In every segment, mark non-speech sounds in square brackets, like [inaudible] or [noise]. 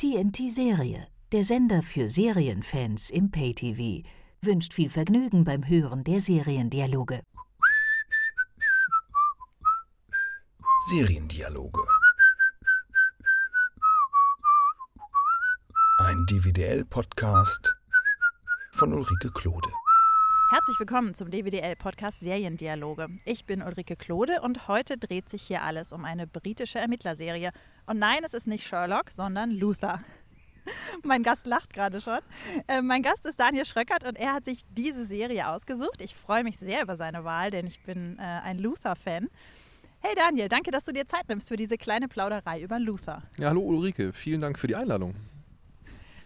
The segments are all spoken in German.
TNT Serie, der Sender für Serienfans im Pay-TV, wünscht viel Vergnügen beim Hören der Seriendialoge. Seriendialoge. Ein DVDL-Podcast von Ulrike Klode. Herzlich willkommen zum DWDL-Podcast Seriendialoge. Ich bin Ulrike Klode und heute dreht sich hier alles um eine britische Ermittlerserie. Und nein, es ist nicht Sherlock, sondern Luther. [laughs] mein Gast lacht gerade schon. Äh, mein Gast ist Daniel Schröckert und er hat sich diese Serie ausgesucht. Ich freue mich sehr über seine Wahl, denn ich bin äh, ein Luther-Fan. Hey Daniel, danke, dass du dir Zeit nimmst für diese kleine Plauderei über Luther. Ja, hallo Ulrike, vielen Dank für die Einladung.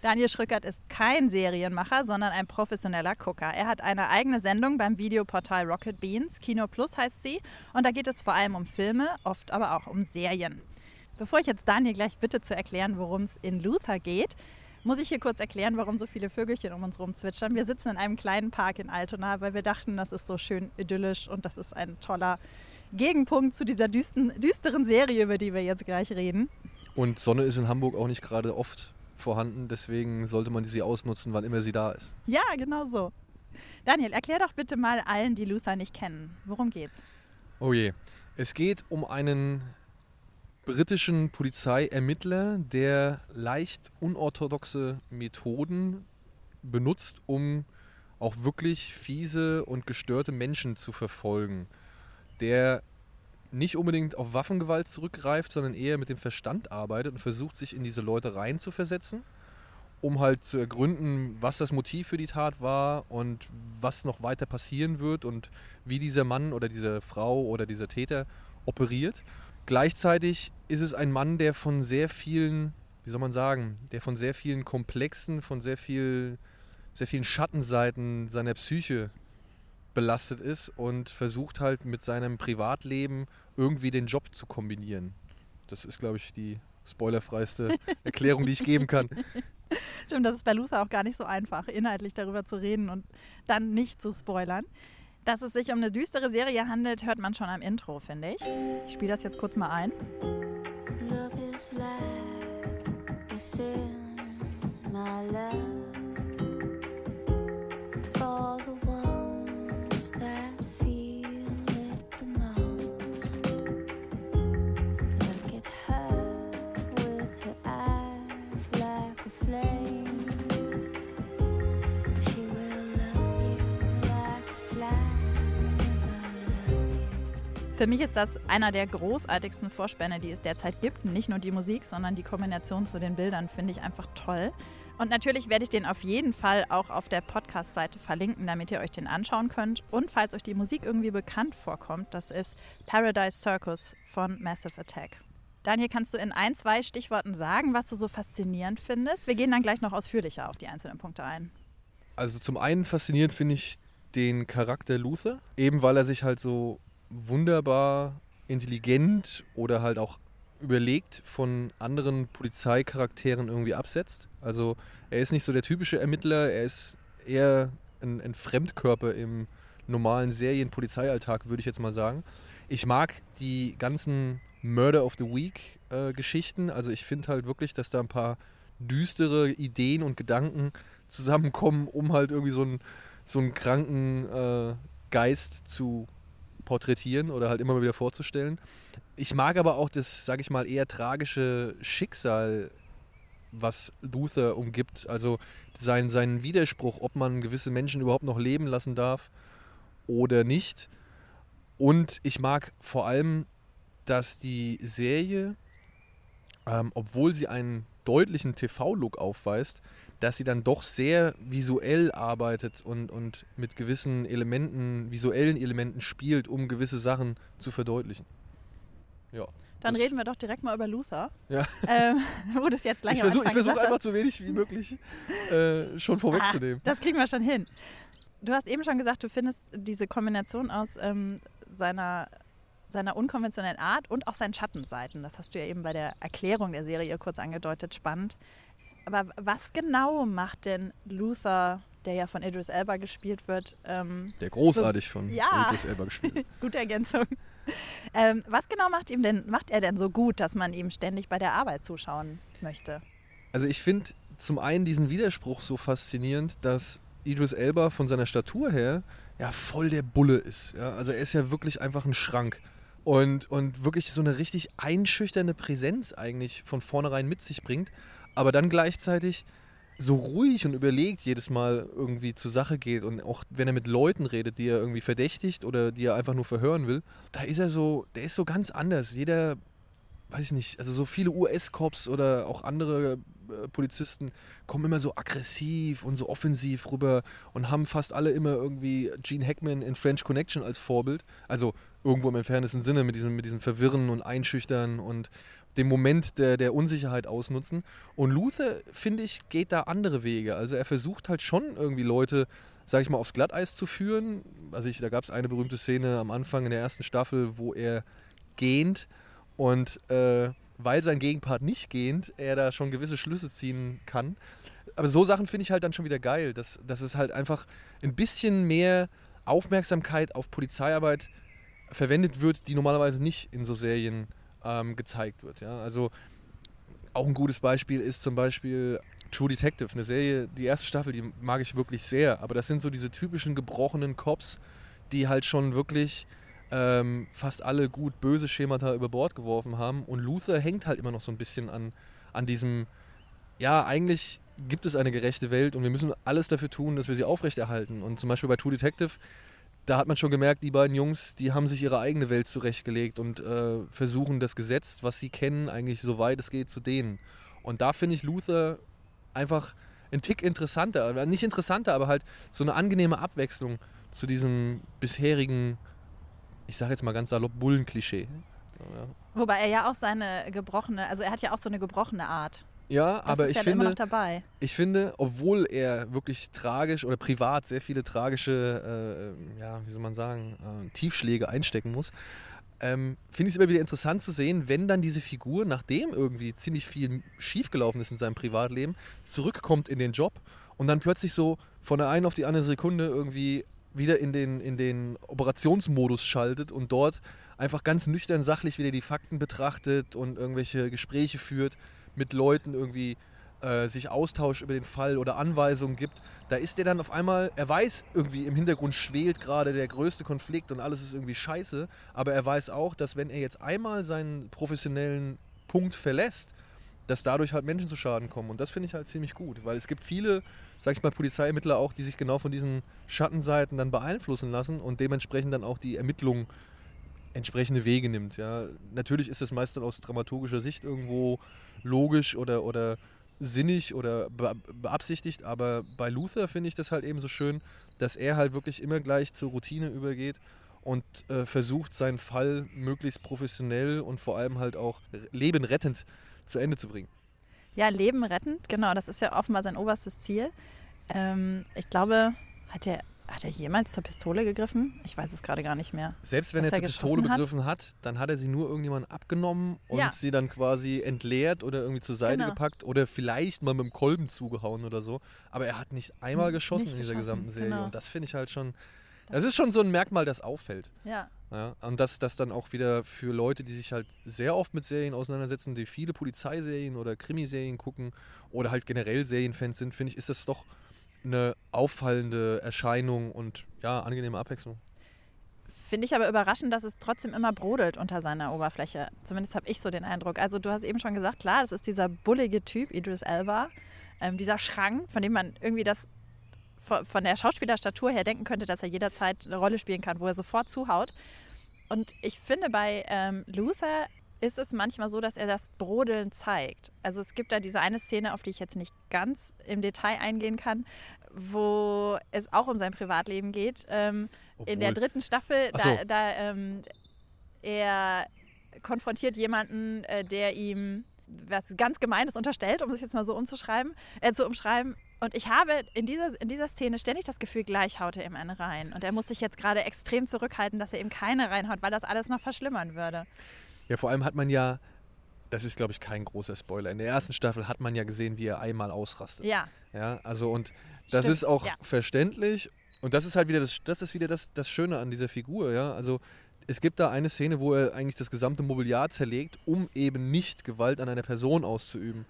Daniel Schrückert ist kein Serienmacher, sondern ein professioneller Gucker. Er hat eine eigene Sendung beim Videoportal Rocket Beans, Kino Plus heißt sie, und da geht es vor allem um Filme, oft aber auch um Serien. Bevor ich jetzt Daniel gleich bitte zu erklären, worum es in Luther geht, muss ich hier kurz erklären, warum so viele Vögelchen um uns herum zwitschern. Wir sitzen in einem kleinen Park in Altona, weil wir dachten, das ist so schön idyllisch und das ist ein toller Gegenpunkt zu dieser düsten, düsteren Serie, über die wir jetzt gleich reden. Und Sonne ist in Hamburg auch nicht gerade oft vorhanden, deswegen sollte man sie ausnutzen, wann immer sie da ist. Ja, genau so. Daniel, erklär doch bitte mal allen, die Luther nicht kennen. Worum geht's? Oh je. Es geht um einen britischen Polizeiermittler, der leicht unorthodoxe Methoden benutzt, um auch wirklich fiese und gestörte Menschen zu verfolgen. Der nicht unbedingt auf Waffengewalt zurückgreift, sondern eher mit dem Verstand arbeitet und versucht, sich in diese Leute reinzuversetzen, um halt zu ergründen, was das Motiv für die Tat war und was noch weiter passieren wird und wie dieser Mann oder diese Frau oder dieser Täter operiert. Gleichzeitig ist es ein Mann, der von sehr vielen, wie soll man sagen, der von sehr vielen komplexen, von sehr viel, sehr vielen Schattenseiten seiner Psyche belastet ist und versucht halt mit seinem Privatleben irgendwie den Job zu kombinieren. Das ist, glaube ich, die spoilerfreiste [laughs] Erklärung, die ich geben kann. [laughs] Stimmt, das ist bei Luther auch gar nicht so einfach, inhaltlich darüber zu reden und dann nicht zu spoilern. Dass es sich um eine düstere Serie handelt, hört man schon am Intro, finde ich. Ich spiele das jetzt kurz mal ein. Love is like a sin, my love. Für mich ist das einer der großartigsten Vorspänne, die es derzeit gibt. Nicht nur die Musik, sondern die Kombination zu den Bildern finde ich einfach toll. Und natürlich werde ich den auf jeden Fall auch auf der Podcast-Seite verlinken, damit ihr euch den anschauen könnt. Und falls euch die Musik irgendwie bekannt vorkommt, das ist Paradise Circus von Massive Attack. Daniel, kannst du in ein, zwei Stichworten sagen, was du so faszinierend findest? Wir gehen dann gleich noch ausführlicher auf die einzelnen Punkte ein. Also zum einen faszinierend finde ich den Charakter Luther, eben weil er sich halt so wunderbar intelligent oder halt auch überlegt von anderen Polizeicharakteren irgendwie absetzt. Also er ist nicht so der typische Ermittler, er ist eher ein, ein Fremdkörper im normalen Serien-Polizeialltag, würde ich jetzt mal sagen. Ich mag die ganzen Murder of the Week äh, Geschichten. Also ich finde halt wirklich, dass da ein paar düstere Ideen und Gedanken zusammenkommen, um halt irgendwie so einen, so einen kranken äh, Geist zu porträtieren oder halt immer wieder vorzustellen. Ich mag aber auch das, sage ich mal, eher tragische Schicksal, was Luther umgibt. Also sein, seinen Widerspruch, ob man gewisse Menschen überhaupt noch leben lassen darf oder nicht. Und ich mag vor allem, dass die Serie, ähm, obwohl sie einen deutlichen TV-Look aufweist, dass sie dann doch sehr visuell arbeitet und, und mit gewissen Elementen, visuellen Elementen spielt, um gewisse Sachen zu verdeutlichen. Ja. Dann reden wir doch direkt mal über Luther. Ja. Ähm, [laughs] wo das jetzt lange Ich versuche versuch einfach so wenig wie möglich äh, schon [laughs] vorwegzunehmen. Ah, das kriegen wir schon hin. Du hast eben schon gesagt, du findest diese Kombination aus ähm, seiner, seiner unkonventionellen Art und auch seinen Schattenseiten, das hast du ja eben bei der Erklärung der Serie kurz angedeutet, spannend. Aber was genau macht denn Luther, der ja von Idris Elba gespielt wird? Ähm, der großartig so, von ja, Idris Elba gespielt wird. [laughs] Gute Ergänzung. Ähm, was genau macht, ihm denn, macht er denn so gut, dass man ihm ständig bei der Arbeit zuschauen möchte? Also ich finde zum einen diesen Widerspruch so faszinierend, dass Idris Elba von seiner Statur her ja voll der Bulle ist. Ja? Also er ist ja wirklich einfach ein Schrank. Und, und wirklich so eine richtig einschüchternde Präsenz eigentlich von vornherein mit sich bringt, aber dann gleichzeitig so ruhig und überlegt jedes Mal irgendwie zur Sache geht und auch wenn er mit Leuten redet, die er irgendwie verdächtigt oder die er einfach nur verhören will, da ist er so, der ist so ganz anders. Jeder, weiß ich nicht, also so viele US-Cops oder auch andere äh, Polizisten kommen immer so aggressiv und so offensiv rüber und haben fast alle immer irgendwie Gene Hackman in French Connection als Vorbild. Also irgendwo im entferntesten Sinne mit diesem, mit diesem Verwirren und Einschüchtern und dem Moment der, der Unsicherheit ausnutzen. Und Luther, finde ich, geht da andere Wege. Also er versucht halt schon irgendwie Leute, sag ich mal, aufs Glatteis zu führen. Also ich, da gab es eine berühmte Szene am Anfang in der ersten Staffel, wo er gähnt und äh, weil sein Gegenpart nicht gähnt, er da schon gewisse Schlüsse ziehen kann. Aber so Sachen finde ich halt dann schon wieder geil, dass, dass es halt einfach ein bisschen mehr Aufmerksamkeit auf Polizeiarbeit verwendet wird, die normalerweise nicht in so Serien ähm, gezeigt wird. Ja? Also auch ein gutes Beispiel ist zum Beispiel True Detective, eine Serie, die erste Staffel, die mag ich wirklich sehr, aber das sind so diese typischen gebrochenen Cops, die halt schon wirklich ähm, fast alle gut böse Schemata über Bord geworfen haben und Luther hängt halt immer noch so ein bisschen an, an diesem, ja, eigentlich gibt es eine gerechte Welt und wir müssen alles dafür tun, dass wir sie aufrechterhalten. Und zum Beispiel bei True Detective da hat man schon gemerkt, die beiden Jungs, die haben sich ihre eigene Welt zurechtgelegt und äh, versuchen das Gesetz, was sie kennen, eigentlich so weit es geht zu denen. Und da finde ich Luther einfach ein Tick interessanter, nicht interessanter, aber halt so eine angenehme Abwechslung zu diesem bisherigen, ich sage jetzt mal ganz salopp, Bullenklischee. Ja. Wobei er ja auch seine gebrochene, also er hat ja auch so eine gebrochene Art. Ja, das aber ich ja finde, ich finde, obwohl er wirklich tragisch oder privat sehr viele tragische, äh, ja, wie soll man sagen, äh, Tiefschläge einstecken muss, ähm, finde ich es immer wieder interessant zu sehen, wenn dann diese Figur, nachdem irgendwie ziemlich viel schiefgelaufen ist in seinem Privatleben, zurückkommt in den Job und dann plötzlich so von der einen auf die andere Sekunde irgendwie wieder in den, in den Operationsmodus schaltet und dort einfach ganz nüchtern sachlich wieder die Fakten betrachtet und irgendwelche Gespräche führt mit Leuten irgendwie äh, sich austauscht über den Fall oder Anweisungen gibt, da ist der dann auf einmal, er weiß irgendwie im Hintergrund schwelt gerade der größte Konflikt und alles ist irgendwie scheiße, aber er weiß auch, dass wenn er jetzt einmal seinen professionellen Punkt verlässt, dass dadurch halt Menschen zu Schaden kommen. Und das finde ich halt ziemlich gut, weil es gibt viele, sag ich mal, Polizeiermittler auch, die sich genau von diesen Schattenseiten dann beeinflussen lassen und dementsprechend dann auch die Ermittlungen entsprechende Wege nimmt. Ja. Natürlich ist das meist dann aus dramaturgischer Sicht irgendwo logisch oder, oder sinnig oder be beabsichtigt, aber bei Luther finde ich das halt eben so schön, dass er halt wirklich immer gleich zur Routine übergeht und äh, versucht, seinen Fall möglichst professionell und vor allem halt auch lebenrettend zu Ende zu bringen. Ja, Leben rettend, genau, das ist ja offenbar sein oberstes Ziel. Ähm, ich glaube, hat er hat er jemals zur Pistole gegriffen? Ich weiß es gerade gar nicht mehr. Selbst wenn er er zur Pistole geschossen hat? begriffen hat, dann hat er sie nur irgendjemandem abgenommen und Ja. sie dann quasi entleert oder irgendwie zur Seite Genau. gepackt oder vielleicht mal mit dem Kolben zugehauen oder so. Aber er hat nicht einmal geschossen nicht in dieser geschossen, gesamten Serie. genau. Und das finde ich halt schon. Das ist schon so ein Merkmal, das auffällt. Ja. Ja, und dass das dann auch wieder für Leute, die sich halt sehr oft mit Serien auseinandersetzen, die viele Polizeiserien oder Krimiserien gucken oder halt generell Serienfans sind, finde ich, ist das doch eine auffallende Erscheinung und ja, angenehme Abwechslung. Finde ich aber überraschend, dass es trotzdem immer brodelt unter seiner Oberfläche. Zumindest habe ich so den Eindruck. Also du hast eben schon gesagt, klar, das ist dieser bullige Typ, Idris Elba, ähm, dieser Schrank, von dem man irgendwie das von der Schauspielerstatur her denken könnte, dass er jederzeit eine Rolle spielen kann, wo er sofort zuhaut. Und ich finde, bei ähm, Luther ist es manchmal so, dass er das Brodeln zeigt. Also es gibt da diese eine Szene, auf die ich jetzt nicht ganz im Detail eingehen kann, wo es auch um sein Privatleben geht. Ähm, in der dritten Staffel, Ach da, so. da ähm, er konfrontiert jemanden, äh, der ihm was ganz Gemeines unterstellt, um es jetzt mal so umzuschreiben, äh, zu umschreiben. Und ich habe in dieser, in dieser Szene ständig das Gefühl, gleich haut er ihm eine rein. Und er muss sich jetzt gerade extrem zurückhalten, dass er ihm keine reinhaut, weil das alles noch verschlimmern würde. Ja, vor allem hat man ja, das ist glaube ich kein großer Spoiler, in der ersten Staffel hat man ja gesehen, wie er einmal ausrastet. Ja, Ja, also und das Stimmt, ist auch ja. verständlich und das ist halt wieder das, das ist wieder das, das Schöne an dieser Figur, ja. Also es gibt da eine Szene, wo er eigentlich das gesamte Mobiliar zerlegt, um eben nicht Gewalt an einer Person auszuüben.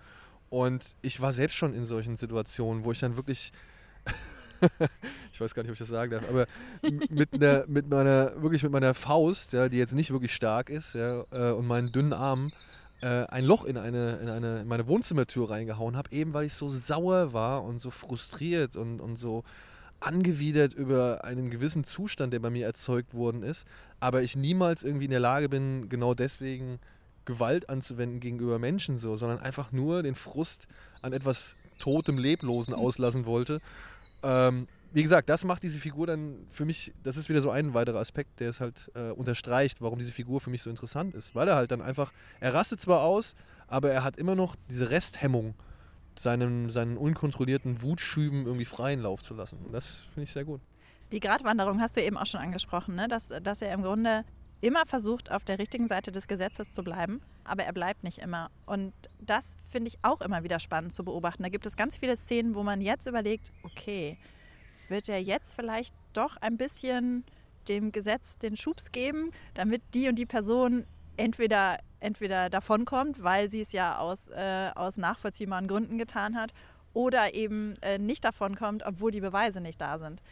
Und ich war selbst schon in solchen Situationen, wo ich dann wirklich, [laughs] ich weiß gar nicht, ob ich das sagen darf, aber mit, einer, mit meiner, wirklich mit meiner Faust, ja, die jetzt nicht wirklich stark ist, ja, äh, und meinen dünnen Armen, äh, ein Loch in, eine, in, eine, in meine Wohnzimmertür reingehauen habe, eben weil ich so sauer war und so frustriert und, und so angewidert über einen gewissen Zustand, der bei mir erzeugt worden ist, aber ich niemals irgendwie in der Lage bin, genau deswegen Gewalt anzuwenden gegenüber Menschen so, sondern einfach nur den Frust an etwas Totem, Leblosen auslassen wollte. Ähm, wie gesagt, das macht diese Figur dann für mich, das ist wieder so ein weiterer Aspekt, der es halt äh, unterstreicht, warum diese Figur für mich so interessant ist. Weil er halt dann einfach, er rastet zwar aus, aber er hat immer noch diese Resthemmung, seinen, seinen unkontrollierten Wutschüben irgendwie freien Lauf zu lassen. Und das finde ich sehr gut. Die Gratwanderung hast du eben auch schon angesprochen, ne? dass, dass er im Grunde immer versucht, auf der richtigen Seite des Gesetzes zu bleiben, aber er bleibt nicht immer. Und das finde ich auch immer wieder spannend zu beobachten. Da gibt es ganz viele Szenen, wo man jetzt überlegt, okay, wird er jetzt vielleicht doch ein bisschen dem Gesetz den Schubs geben, damit die und die Person entweder, entweder davonkommt, weil sie es ja aus, äh, aus nachvollziehbaren Gründen getan hat, oder eben äh, nicht davonkommt, obwohl die Beweise nicht da sind.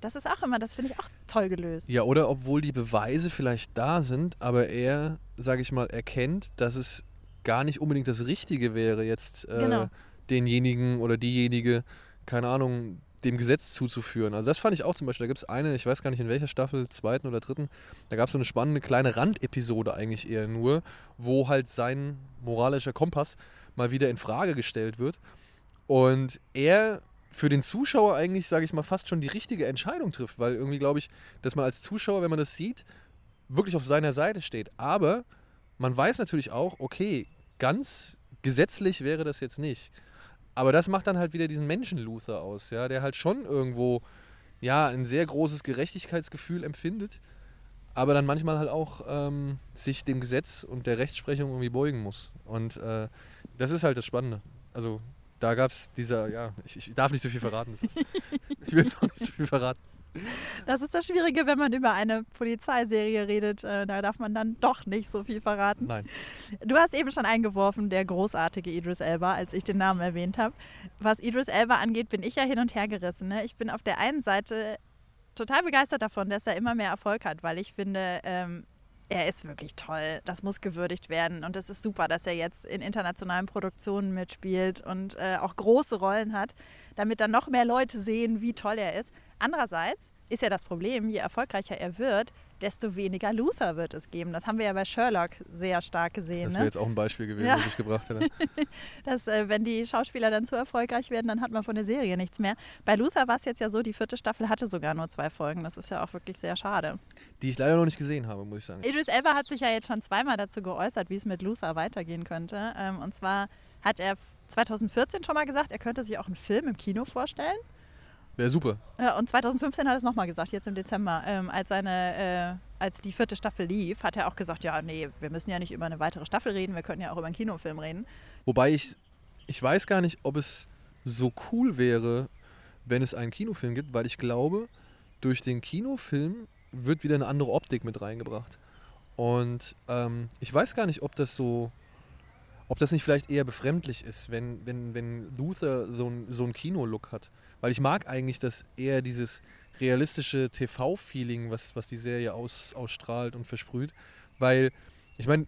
Das ist auch immer, das finde ich auch toll gelöst. Ja, oder obwohl die Beweise vielleicht da sind, aber er, sage ich mal, erkennt, dass es gar nicht unbedingt das Richtige wäre, jetzt äh, genau. denjenigen oder diejenige, keine Ahnung, dem Gesetz zuzuführen. Also das fand ich auch zum Beispiel, da gibt es eine, ich weiß gar nicht in welcher Staffel, zweiten oder dritten, da gab es so eine spannende kleine Randepisode eigentlich eher nur, wo halt sein moralischer Kompass mal wieder in Frage gestellt wird. Und er für den Zuschauer eigentlich, sage ich mal, fast schon die richtige Entscheidung trifft, weil irgendwie glaube ich, dass man als Zuschauer, wenn man das sieht, wirklich auf seiner Seite steht. Aber man weiß natürlich auch, okay, ganz gesetzlich wäre das jetzt nicht. Aber das macht dann halt wieder diesen Menschen Luther aus, ja, der halt schon irgendwo ja ein sehr großes Gerechtigkeitsgefühl empfindet, aber dann manchmal halt auch ähm, sich dem Gesetz und der Rechtsprechung irgendwie beugen muss. Und äh, das ist halt das Spannende. Also da gab es dieser, ja, ich, ich, darf nicht so viel verraten. Ist, [laughs] ich will jetzt auch nicht so viel verraten. Das ist das Schwierige, wenn man über eine Polizeiserie redet. Äh, da darf man dann doch nicht so viel verraten. Nein. Du hast eben schon eingeworfen, der großartige Idris Elba, als ich den Namen erwähnt habe. Was Idris Elba angeht, bin ich ja hin und her gerissen. Ne? Ich bin auf der einen Seite total begeistert davon, dass er immer mehr Erfolg hat, weil ich finde, ähm, er ist wirklich toll. Das muss gewürdigt werden. Und es ist super, dass er jetzt in internationalen Produktionen mitspielt und äh, auch große Rollen hat, damit dann noch mehr Leute sehen, wie toll er ist. Andererseits ist ja das Problem, je erfolgreicher er wird, desto weniger Luther wird es geben. Das haben wir ja bei Sherlock sehr stark gesehen. Das wäre ne? jetzt auch ein Beispiel gewesen, ja. das ich gebracht hätte. [laughs] Dass, äh, wenn die Schauspieler dann zu erfolgreich werden, dann hat man von der Serie nichts mehr. Bei Luther war es jetzt ja so, die vierte Staffel hatte sogar nur zwei Folgen. Das ist ja auch wirklich sehr schade. Die ich leider noch nicht gesehen habe, muss ich sagen. Idris Elba hat sich ja jetzt schon zweimal dazu geäußert, wie es mit Luther weitergehen könnte. Ähm, und zwar hat er 2014 schon mal gesagt, er könnte sich auch einen Film im Kino vorstellen. Wäre super. Ja, und 2015 hat er es nochmal gesagt, jetzt im Dezember, ähm, als, seine, äh, als die vierte Staffel lief, hat er auch gesagt, ja, nee, wir müssen ja nicht über eine weitere Staffel reden, wir können ja auch über einen Kinofilm reden. Wobei ich, ich weiß gar nicht, ob es so cool wäre, wenn es einen Kinofilm gibt, weil ich glaube, durch den Kinofilm wird wieder eine andere Optik mit reingebracht. Und ähm, ich weiß gar nicht, ob das so, ob das nicht vielleicht eher befremdlich ist, wenn, wenn, wenn Luther so, ein, so einen Kino-Look hat. Weil ich mag eigentlich das eher dieses realistische TV-Feeling, was, was die Serie aus, ausstrahlt und versprüht. Weil, ich meine,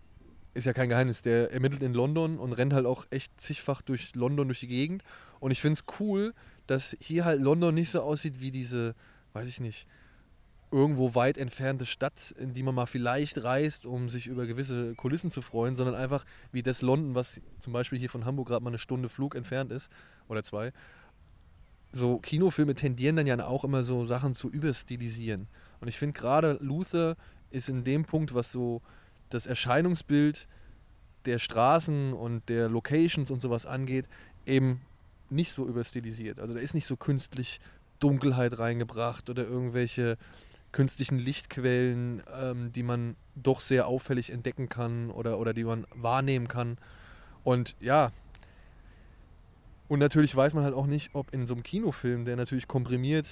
ist ja kein Geheimnis, der ermittelt in London und rennt halt auch echt zigfach durch London, durch die Gegend. Und ich finde es cool, dass hier halt London nicht so aussieht wie diese, weiß ich nicht, irgendwo weit entfernte Stadt, in die man mal vielleicht reist, um sich über gewisse Kulissen zu freuen, sondern einfach wie das London, was zum Beispiel hier von Hamburg gerade mal eine Stunde Flug entfernt ist oder zwei so Kinofilme tendieren dann ja auch immer so Sachen zu überstilisieren. Und ich finde gerade Luther ist in dem Punkt, was so das Erscheinungsbild der Straßen und der Locations und sowas angeht, eben nicht so überstilisiert. Also da ist nicht so künstlich Dunkelheit reingebracht oder irgendwelche künstlichen Lichtquellen, ähm, die man doch sehr auffällig entdecken kann oder, oder die man wahrnehmen kann. Und ja, und natürlich weiß man halt auch nicht, ob in so einem Kinofilm, der natürlich komprimiert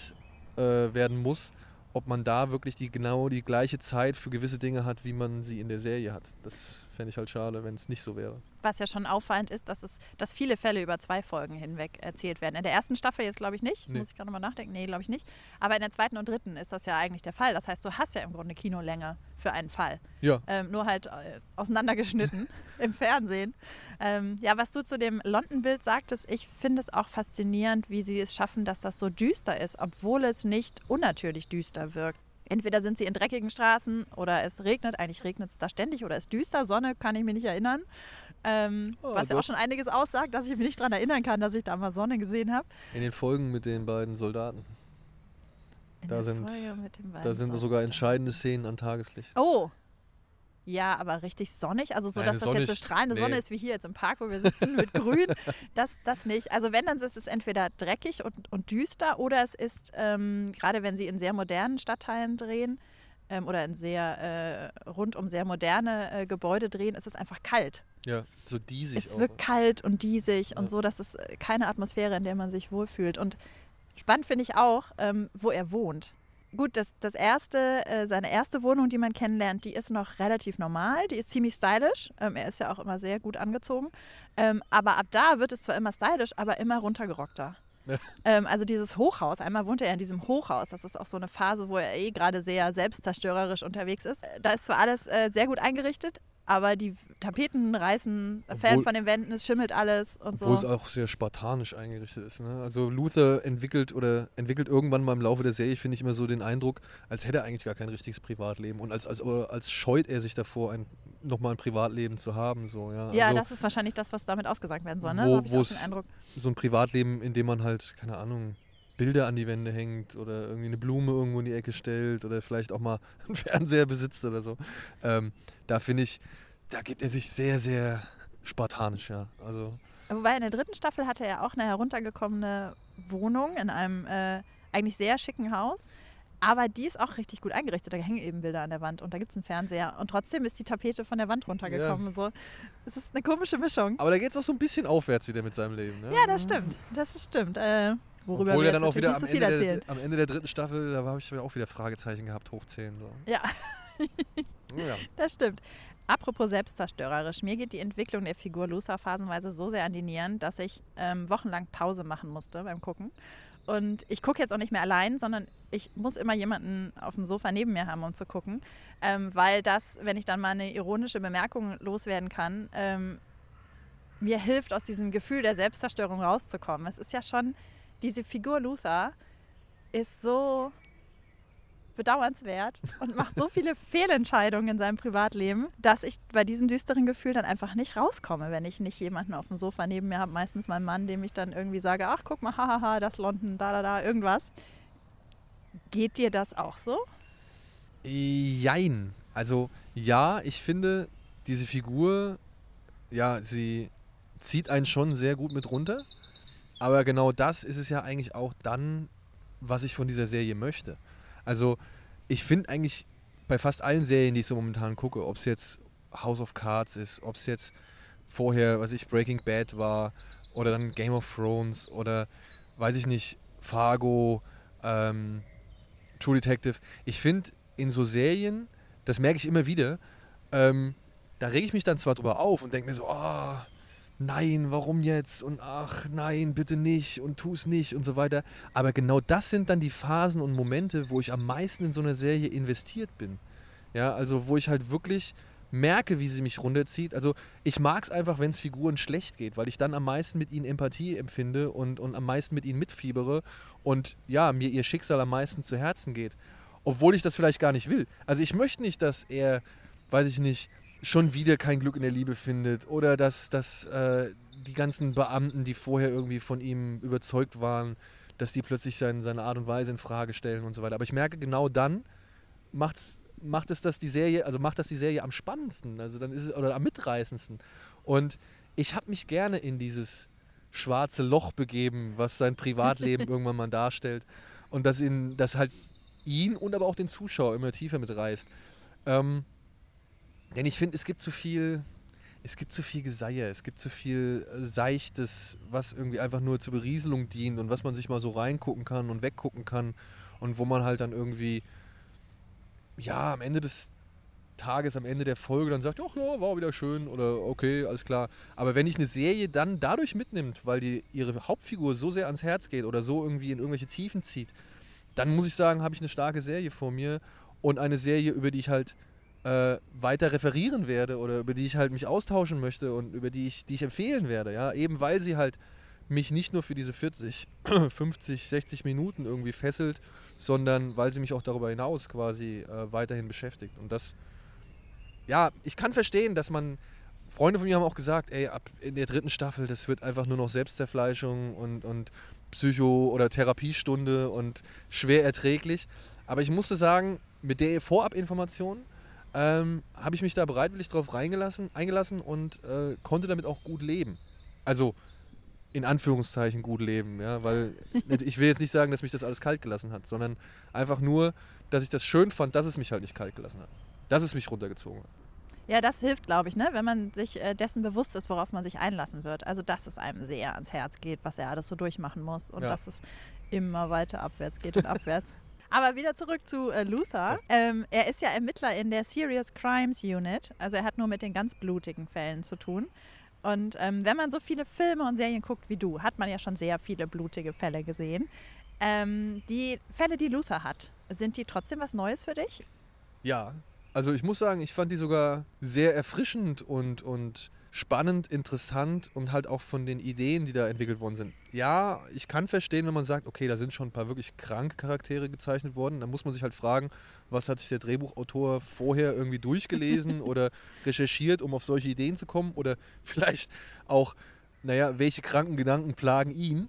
äh, werden muss, ob man da wirklich die genau die gleiche Zeit für gewisse Dinge hat, wie man sie in der Serie hat. Das fände ich halt schade, wenn es nicht so wäre. Was ja schon auffallend ist, dass, es, dass viele Fälle über zwei Folgen hinweg erzählt werden. In der ersten Staffel jetzt glaube ich nicht, Nee. muss ich gerade mal nachdenken, nee, glaube ich nicht. Aber in der zweiten und dritten ist das ja eigentlich der Fall. Das heißt, du hast ja im Grunde Kinolänge für einen Fall. Ja, Ähm, nur halt äh, auseinandergeschnitten [laughs] im Fernsehen. Ähm, ja, was du zu dem London-Bild sagtest, ich finde es auch faszinierend, wie sie es schaffen, dass das so düster ist, obwohl es nicht unnatürlich düster wirkt. Entweder sind sie in dreckigen Straßen oder es regnet, eigentlich regnet es da ständig oder es ist düster, Sonne kann ich mich nicht erinnern. Ähm, Oh, was ja auch schon einiges aussagt, dass ich mich nicht daran erinnern kann, dass ich da mal Sonne gesehen habe. in den Folgen mit den beiden Soldaten. In Da sind- Da sind sogar entscheidende Szenen an Tageslicht. Oh. Ja, aber richtig sonnig, also so, Nein, dass das jetzt so strahlende nee. Sonne ist wie hier jetzt im Park, wo wir sitzen, mit grün, [laughs] das, das nicht. Also wenn, dann ist es entweder dreckig und, und düster oder es ist, ähm, gerade wenn sie in sehr modernen Stadtteilen drehen ähm, oder in sehr, äh, rund um sehr moderne äh, Gebäude drehen, ist es einfach kalt. Ja, so diesig es auch. wirkt kalt und diesig Ja. und so, dass es äh, keine Atmosphäre, in der man sich wohlfühlt. Und spannend finde ich auch, ähm, wo er wohnt. Gut, das, das erste, äh, seine erste Wohnung, die man kennenlernt, die ist noch relativ normal, die ist ziemlich stylisch. Ähm, er ist ja auch immer sehr gut angezogen. Ähm, aber ab da wird es zwar immer stylisch, aber immer runtergerockter. Ja. [laughs] Ähm, also dieses Hochhaus, einmal wohnt er in diesem Hochhaus, das ist auch so eine Phase, wo er eh gerade sehr selbstzerstörerisch unterwegs ist. Äh, Da ist zwar alles äh, sehr gut eingerichtet, aber die Tapeten reißen, fällen Obwohl- von den Wänden, es schimmelt alles und Obwohl so. es auch sehr spartanisch eingerichtet ist. Ne? Also Luther entwickelt oder entwickelt irgendwann mal im Laufe der Serie, finde ich immer so den Eindruck, als hätte er eigentlich gar kein richtiges Privatleben und als, als, als scheut er sich davor, ein, nochmal ein Privatleben zu haben. So, ja? Ja, also, das ist wahrscheinlich das, was damit ausgesagt werden soll, ne? Wo- So so ein Privatleben, in dem man halt, keine Ahnung, Bilder an die Wände hängt oder irgendwie eine Blume irgendwo in die Ecke stellt oder vielleicht auch mal [laughs] einen Fernseher besitzt oder so. Ähm, da finde ich, da gibt er sich sehr, sehr spartanisch, ja. Also Wobei in der dritten Staffel hatte er auch eine heruntergekommene Wohnung in einem äh, eigentlich sehr schicken Haus. Aber die ist auch richtig gut eingerichtet. Da hängen eben Bilder an der Wand und da gibt es einen Fernseher. Und trotzdem ist die Tapete von der Wand runtergekommen. So. Es ist eine komische Mischung. Aber da geht es auch so ein bisschen aufwärts wieder mit seinem Leben. Ne? Ja, das stimmt. Das stimmt. Äh, worüber Obwohl wir dann auch wieder am so Ende, erzählen. der, am Ende der dritten Staffel, da habe ich auch wieder Fragezeichen gehabt, hoch 10. So. Ja, [laughs] Ja. das stimmt. Apropos selbstzerstörerisch, mir geht die Entwicklung der Figur Luther phasenweise so sehr an die Nieren, dass ich ähm, wochenlang Pause machen musste beim Gucken. Und ich gucke jetzt auch nicht mehr allein, sondern ich muss immer jemanden auf dem Sofa neben mir haben, um zu gucken. Ähm, weil das, wenn ich dann mal eine ironische Bemerkung loswerden kann, ähm, mir hilft, aus diesem Gefühl der Selbstzerstörung rauszukommen. Es ist ja schon, diese Figur Luther ist so bedauernswert und macht so viele [laughs] Fehlentscheidungen in seinem Privatleben, dass ich bei diesem düsteren Gefühl dann einfach nicht rauskomme, wenn ich nicht jemanden auf dem Sofa neben mir habe. Meistens mein Mann, dem ich dann irgendwie sage, ach guck mal, hahaha, das London, da, da, da, irgendwas. Geht dir das auch so? Jein. Also ja, ich finde, diese Figur, ja, sie zieht einen schon sehr gut mit runter. Aber genau das ist es ja eigentlich auch dann, was ich von dieser Serie möchte. Also ich finde eigentlich bei fast allen Serien, die ich so momentan gucke, ob es jetzt House of Cards ist, ob es jetzt vorher, was ich, Breaking Bad war oder dann Game of Thrones oder weiß ich nicht, Fargo, ähm, True Detective. Ich finde in so Serien, das merke ich immer wieder, ähm, da rege ich mich dann zwar drüber auf und denke mir so, oh, nein, warum jetzt? Und ach, nein, bitte nicht und tu es nicht und so weiter. Aber genau das sind dann die Phasen und Momente, wo ich am meisten in so eine Serie investiert bin. Ja, also wo ich halt wirklich merke, wie sie mich runterzieht. Also ich mag es einfach, wenn es Figuren schlecht geht, weil ich dann am meisten mit ihnen Empathie empfinde und, und am meisten mit ihnen mitfiebere und ja, mir ihr Schicksal am meisten zu Herzen geht. Obwohl ich das vielleicht gar nicht will. Also ich möchte nicht, dass er, weiß ich nicht, schon wieder kein Glück in der Liebe findet oder dass, dass äh, die ganzen Beamten, die vorher irgendwie von ihm überzeugt waren, dass die plötzlich sein, seine Art und Weise in Frage stellen und so weiter. Aber ich merke, genau dann macht's, macht es das die Serie, also macht das die Serie am spannendsten, also dann ist es oder am mitreißendsten. Und ich habe mich gerne in dieses schwarze Loch begeben, was sein Privatleben [laughs] irgendwann mal darstellt und das ihn, das halt ihn und aber auch den Zuschauer immer tiefer mitreißt. Ähm, denn ich finde, es gibt zu viel, es gibt zu viel Geseier, es gibt zu viel äh, Seichtes, was irgendwie einfach nur zur Berieselung dient und was man sich mal so reingucken kann und weggucken kann. und wo man halt dann irgendwie, ja, am Ende des Tages, am Ende der Folge dann sagt, ach ja, war wieder schön oder okay, alles klar. Aber wenn ich eine Serie dann dadurch mitnimmt, weil die ihre Hauptfigur so sehr ans Herz geht oder so irgendwie in irgendwelche Tiefen zieht, dann muss ich sagen, habe ich eine starke Serie vor mir und eine Serie, über die ich halt äh, weiter referieren werde oder über die ich halt mich austauschen möchte und über die ich, die ich empfehlen werde, ja, eben weil sie halt mich nicht nur für diese 40, 50, 60 Minuten irgendwie fesselt, sondern weil sie mich auch darüber hinaus quasi äh, weiterhin beschäftigt. Und das, ja, ich kann verstehen, dass man, Freunde von mir haben auch gesagt, ey, ab in der dritten Staffel, das wird einfach nur noch Selbstzerfleischung und, und Psycho- oder Therapiestunde und schwer erträglich. Aber ich musste sagen, mit der Vorabinformation ähm, habe ich mich da bereitwillig drauf reingelassen, eingelassen und äh, konnte damit auch gut leben. Also in Anführungszeichen gut leben, ja, weil ich will jetzt nicht sagen, dass mich das alles kalt gelassen hat, sondern einfach nur, dass ich das schön fand, dass es mich halt nicht kalt gelassen hat. Dass es mich runtergezogen hat. Ja, das hilft, glaube ich, ne? wenn man sich äh, dessen bewusst ist, worauf man sich einlassen wird. Also, dass es einem sehr ans Herz geht, was er alles so durchmachen muss und ja. dass es immer weiter abwärts geht und [laughs] abwärts. Aber wieder zurück zu äh, Luther. Ähm, er ist ja Ermittler in der Serious Crimes Unit. Also er hat nur mit den ganz blutigen Fällen zu tun. Und ähm, wenn man so viele Filme und Serien guckt wie du, hat man ja schon sehr viele blutige Fälle gesehen. Ähm, die Fälle, die Luther hat, sind die trotzdem was Neues für dich? Ja, also ich muss sagen, ich fand die sogar sehr erfrischend und, und spannend, interessant und halt auch von den Ideen, die da entwickelt worden sind. Ja, ich kann verstehen, wenn man sagt, okay, da sind schon ein paar wirklich kranke Charaktere gezeichnet worden. Dann muss man sich halt fragen, was hat sich der Drehbuchautor vorher irgendwie durchgelesen [laughs] oder recherchiert, um auf solche Ideen zu kommen? Oder vielleicht auch, naja, welche kranken Gedanken plagen ihn,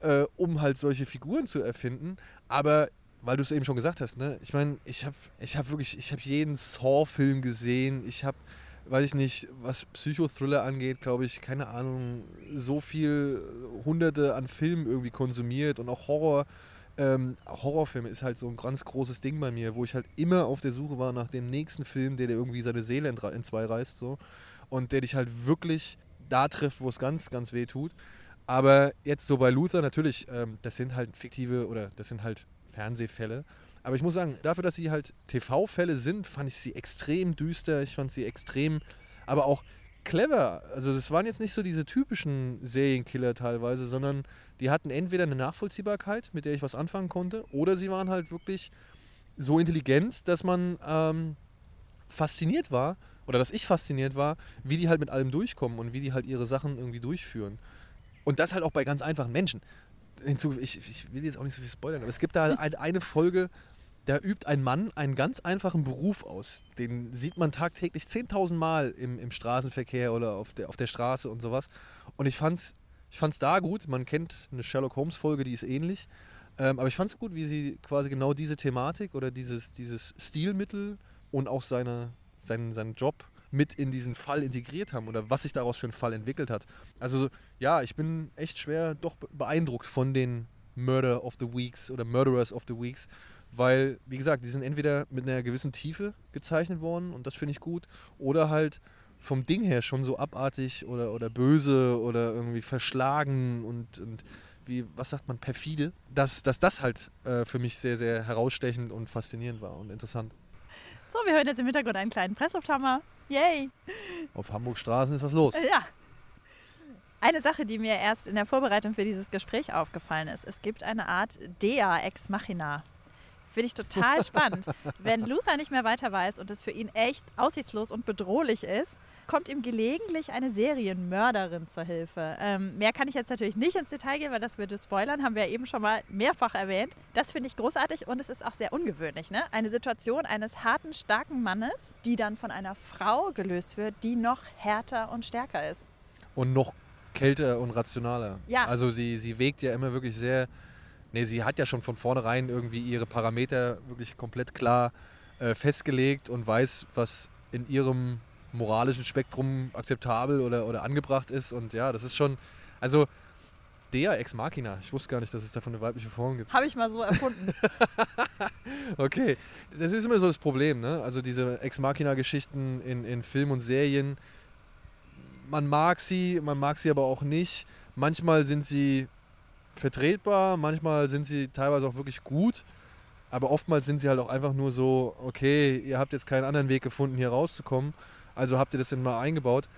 äh, um halt solche Figuren zu erfinden. Aber weil du es eben schon gesagt hast, ne? Ich meine, ich habe ich hab wirklich, ich habe jeden Saw-Film gesehen. Ich habe weiß ich nicht, was Psychothriller angeht, glaube ich, keine Ahnung, so viel äh, hunderte an Filmen irgendwie konsumiert und auch Horror. Ähm, Horrorfilme ist halt so ein ganz großes Ding bei mir, wo ich halt immer auf der Suche war nach dem nächsten Film, der dir irgendwie seine Seele in, in zwei reißt so und der dich halt wirklich da trifft, wo es ganz, ganz weh tut. Aber jetzt so bei Luther natürlich, ähm, das sind halt fiktive oder das sind halt Fernsehfälle. Aber ich muss sagen, dafür, dass sie halt TV-Fälle sind, fand ich sie extrem düster. Ich fand sie extrem, aber auch clever. Also es waren jetzt nicht so diese typischen Serienkiller teilweise, sondern die hatten entweder eine Nachvollziehbarkeit, mit der ich was anfangen konnte, oder sie waren halt wirklich so intelligent, dass man ähm, fasziniert war, oder dass ich fasziniert war, wie die halt mit allem durchkommen und wie die halt ihre Sachen irgendwie durchführen. Und das halt auch bei ganz einfachen Menschen. Ich, ich will jetzt auch nicht so viel spoilern, aber es gibt da eine Folge, da übt ein Mann einen ganz einfachen Beruf aus. Den sieht man tagtäglich 10.000 Mal im, im Straßenverkehr oder auf der, auf der Straße und sowas. Und ich fand's, ich fand's da gut. Man kennt eine Sherlock Holmes-Folge, die ist ähnlich. Ähm, aber ich fand es gut, wie sie quasi genau diese Thematik oder dieses, dieses Stilmittel und auch seine, seinen, seinen Job mit in diesen Fall integriert haben oder was sich daraus für einen Fall entwickelt hat. Also ja, ich bin echt schwer doch beeindruckt von den Murder of the Weeks oder Murderers of the Weeks weil, wie gesagt, die sind entweder mit einer gewissen Tiefe gezeichnet worden und das finde ich gut, oder halt vom Ding her schon so abartig oder, oder böse oder irgendwie verschlagen und, und wie, was sagt man, perfide, dass, dass das halt äh, für mich sehr, sehr herausstechend und faszinierend war und interessant. So, wir hören jetzt im Hintergrund einen kleinen Presslufthammer. Yay! Auf Hamburg Straßen ist was los. Ja. Eine Sache, die mir erst in der Vorbereitung für dieses Gespräch aufgefallen ist, es gibt eine Art Dea ex machina. Finde ich total spannend. Wenn Luther nicht mehr weiter weiß und es für ihn echt aussichtslos und bedrohlich ist, kommt ihm gelegentlich eine Serienmörderin zur Hilfe. Ähm, mehr kann ich jetzt natürlich nicht ins Detail gehen, weil das würde spoilern, haben wir ja eben schon mal mehrfach erwähnt. Das finde ich großartig und es ist auch sehr ungewöhnlich. Ne? Eine Situation eines harten, starken Mannes, die dann von einer Frau gelöst wird, die noch härter und stärker ist. Und noch kälter und rationaler. Ja. Also sie, sie wägt ja immer wirklich sehr Nee, sie hat ja schon von vornherein irgendwie ihre Parameter wirklich komplett klar äh, festgelegt und weiß, was in ihrem moralischen Spektrum akzeptabel oder, oder angebracht ist. Und ja, das ist schon, also der Ex Machina. Ich wusste gar nicht, dass es davon eine weibliche Form gibt. Habe ich mal so erfunden. [laughs] okay. Das ist immer so das Problem, ne? Also diese Ex Machina-Geschichten in, in Film und Serien. Man mag sie, man mag sie aber auch nicht. Manchmal sind sie vertretbar, manchmal sind sie teilweise auch wirklich gut. Aber oftmals sind sie halt auch einfach nur so, okay, ihr habt jetzt keinen anderen Weg gefunden, hier rauszukommen. Also habt ihr das denn mal eingebaut.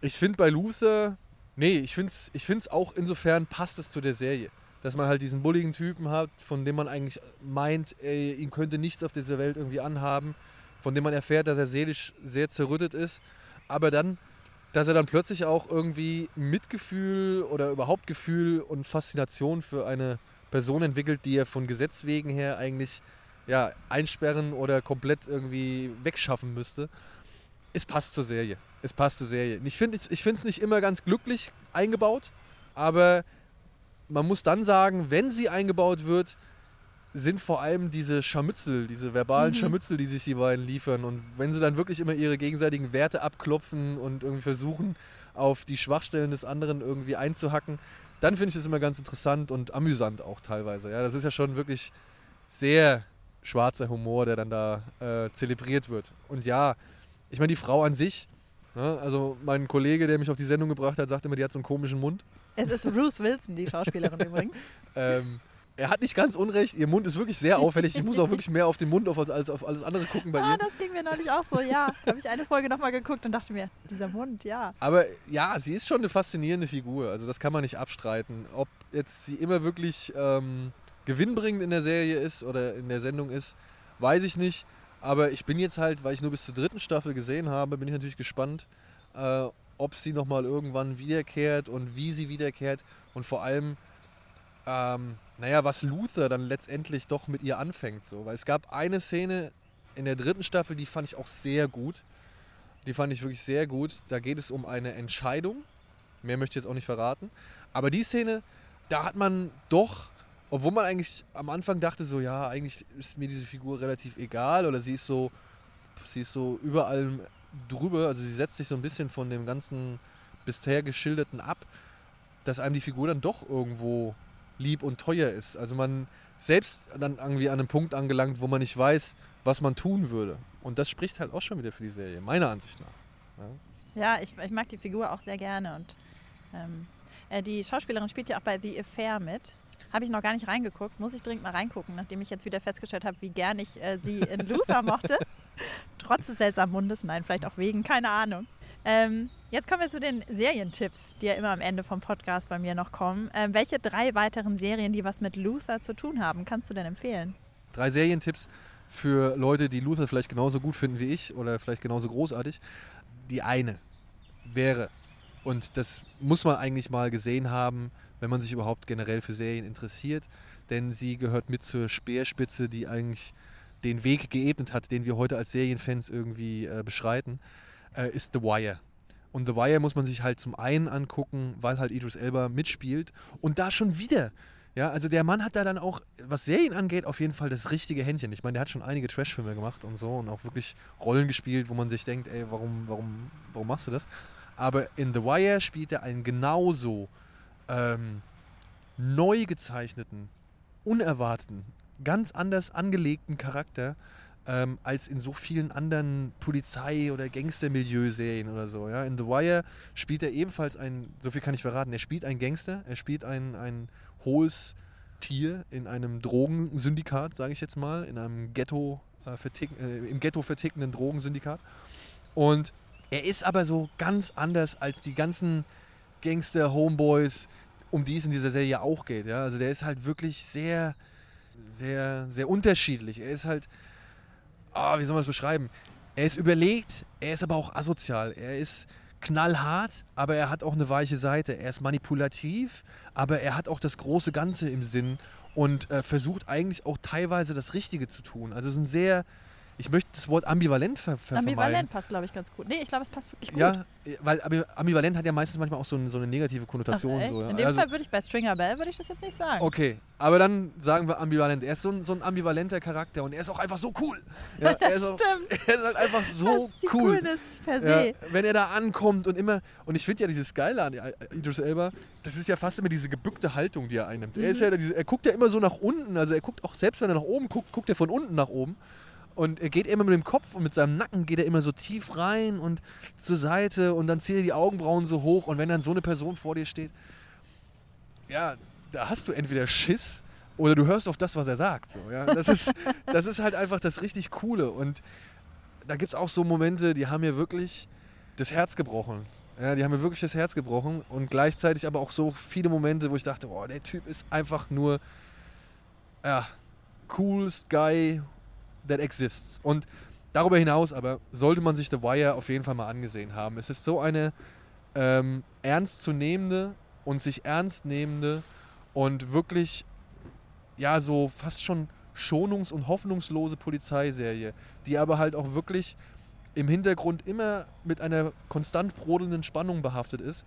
Ich finde bei Luther, nee, ich finde es ich find's auch insofern passt es zu der Serie. Dass man halt diesen bulligen Typen hat, von dem man eigentlich meint, ey, ihm könnte nichts auf dieser Welt irgendwie anhaben. Von dem man erfährt, dass er seelisch sehr zerrüttet ist. Aber dann, dass er dann plötzlich auch irgendwie Mitgefühl oder überhaupt Gefühl und Faszination für eine Person entwickelt, die er von Gesetz wegen her eigentlich ja, einsperren oder komplett irgendwie wegschaffen müsste. Es passt zur Serie. Es passt zur Serie. Ich finde es ich nicht immer ganz glücklich eingebaut, aber man muss dann sagen, wenn sie eingebaut wird, sind vor allem diese Scharmützel, diese verbalen Mhm. Scharmützel, die sich die beiden liefern. Und wenn sie dann wirklich immer ihre gegenseitigen Werte abklopfen und irgendwie versuchen, auf die Schwachstellen des anderen irgendwie einzuhacken, dann finde ich das immer ganz interessant und amüsant auch teilweise. Ja, das ist ja schon wirklich sehr schwarzer Humor, der dann da äh, zelebriert wird. Und ja, ich meine, die Frau an sich, ne, also mein Kollege, der mich auf die Sendung gebracht hat, sagt immer, die hat so einen komischen Mund. Es ist Ruth Wilson, die Schauspielerin [laughs] übrigens. Ähm, er hat nicht ganz unrecht, ihr Mund ist wirklich sehr auffällig. Ich muss auch wirklich mehr auf den Mund auf, als auf alles andere gucken bei Ah, ihr. das ging mir neulich auch so, ja. Da habe ich eine Folge nochmal geguckt und dachte mir, dieser Mund, ja. Aber ja, sie ist schon eine faszinierende Figur. Also das kann man nicht abstreiten. Ob jetzt sie immer wirklich ähm, gewinnbringend in der Serie ist oder in der Sendung ist, weiß ich nicht. Aber ich bin jetzt halt, weil ich nur bis zur dritten Staffel gesehen habe, bin ich natürlich gespannt, äh, ob sie nochmal irgendwann wiederkehrt und wie sie wiederkehrt. Und vor allem, ähm, naja, was Luther dann letztendlich doch mit ihr anfängt. So. Weil es gab eine Szene in der dritten Staffel, die fand ich auch sehr gut. Die fand ich wirklich sehr gut. Da geht es um eine Entscheidung. Mehr möchte ich jetzt auch nicht verraten. Aber die Szene, da hat man doch, obwohl man eigentlich am Anfang dachte, so, ja, eigentlich ist mir diese Figur relativ egal oder sie ist so, sie ist so überall drüber, also sie setzt sich so ein bisschen von dem ganzen bisher geschilderten ab, dass einem die Figur dann doch irgendwo lieb und teuer ist. Also man selbst dann irgendwie an einem Punkt angelangt, wo man nicht weiß, was man tun würde. Und das spricht halt auch schon wieder für die Serie, meiner Ansicht nach. Ja. Ja, ich, ich mag die Figur auch sehr gerne. Und ähm, äh, die Schauspielerin spielt ja auch bei The Affair mit. Habe ich noch gar nicht reingeguckt. Muss ich dringend mal reingucken, nachdem ich jetzt wieder festgestellt habe, wie gern ich äh, sie in Luther mochte. [laughs] Trotz des seltsamen Mundes. Nein, vielleicht auch wegen, keine Ahnung. Ähm, jetzt kommen wir zu den Serientipps, die ja immer am Ende vom Podcast bei mir noch kommen. Ähm, welche drei weiteren Serien, die was mit Luther zu tun haben, kannst du denn empfehlen? Drei Serientipps für Leute, die Luther vielleicht genauso gut finden wie ich oder vielleicht genauso großartig. Die eine wäre, und das muss man eigentlich mal gesehen haben, wenn man sich überhaupt generell für Serien interessiert, denn sie gehört mit zur Speerspitze, die eigentlich den Weg geebnet hat, den wir heute als Serienfans irgendwie äh, beschreiten, äh, ist The Wire. Und The Wire muss man sich halt zum einen angucken, weil halt Idris Elba mitspielt und da schon wieder ja, also der Mann hat da dann auch, was Serien angeht, auf jeden Fall das richtige Händchen. Ich meine, der hat schon einige Trash-Filme gemacht und so und auch wirklich Rollen gespielt, wo man sich denkt, ey, warum, warum, warum machst du das? Aber in The Wire spielt er einen genauso ähm, neu gezeichneten, unerwarteten, ganz anders angelegten Charakter ähm, als in so vielen anderen Polizei- oder Gangster-Milieu-Serien oder so. Ja? In The Wire spielt er ebenfalls ein, so viel kann ich verraten, er spielt einen Gangster, er spielt ein, ein hohes Tier in einem Drogensyndikat, sage ich jetzt mal, in einem Ghetto, äh, vertick, äh, im Ghetto vertickenden Drogensyndikat. Und er ist aber so ganz anders als die ganzen Gangster-Homeboys, um die es in dieser Serie auch geht. Ja? Also der ist halt wirklich sehr, sehr, sehr unterschiedlich. Er ist halt, ah, wie soll man das beschreiben? Er ist überlegt, er ist aber auch asozial. Er ist knallhart, aber er hat auch eine weiche Seite. Er ist manipulativ, aber er hat auch das große Ganze im Sinn und äh, versucht eigentlich auch teilweise das Richtige zu tun. Also es ist ein sehr, ich möchte das Wort ambivalent ver ver vermeiden. Ambivalent passt, glaube ich, ganz gut. Nee, ich glaube, es passt wirklich gut. Ja, weil ambi- ambivalent hat ja meistens manchmal auch so, ein, so eine negative Ach, Konnotation. echt? so, ja. In dem Also- Fall würde ich bei Stringer Bell würde ich das jetzt nicht sagen. Okay, aber dann sagen wir ambivalent. Er ist so ein, so ein ambivalenter Charakter und er ist auch einfach so cool. Ja, [laughs] er, ist auch, Stimmt. [laughs] er ist halt einfach so das ist cool. Coolness per Ja, se. wenn er da ankommt und immer, und ich finde ja dieses Geile an Idris Elba, das ist ja fast immer diese gebückte Haltung, die er einnimmt. Er, ist Mhm. ja er guckt ja immer so nach unten, also er guckt auch, selbst wenn er nach oben guckt, guckt er von unten nach oben. Und er geht immer mit dem Kopf und mit seinem Nacken geht er immer so tief rein und zur Seite und dann zieht er die Augenbrauen so hoch und wenn dann so eine Person vor dir steht, ja, da hast du entweder Schiss, oder du hörst auf das, was er sagt. So, ja? das, ist, [laughs] das ist halt einfach das richtig Coole. Und da gibt es auch so Momente, die haben mir wirklich das Herz gebrochen. Ja, die haben mir wirklich das Herz gebrochen und gleichzeitig aber auch so viele Momente, wo ich dachte, boah, der Typ ist einfach nur, ja, coolest guy that exists. Und darüber hinaus aber sollte man sich The Wire auf jeden Fall mal angesehen haben. Es ist so eine ähm, ernstzunehmende und sich ernst nehmende und wirklich, ja, so fast schon schonungs- und hoffnungslose Polizeiserie, die aber halt auch wirklich im Hintergrund immer mit einer konstant brodelnden Spannung behaftet ist.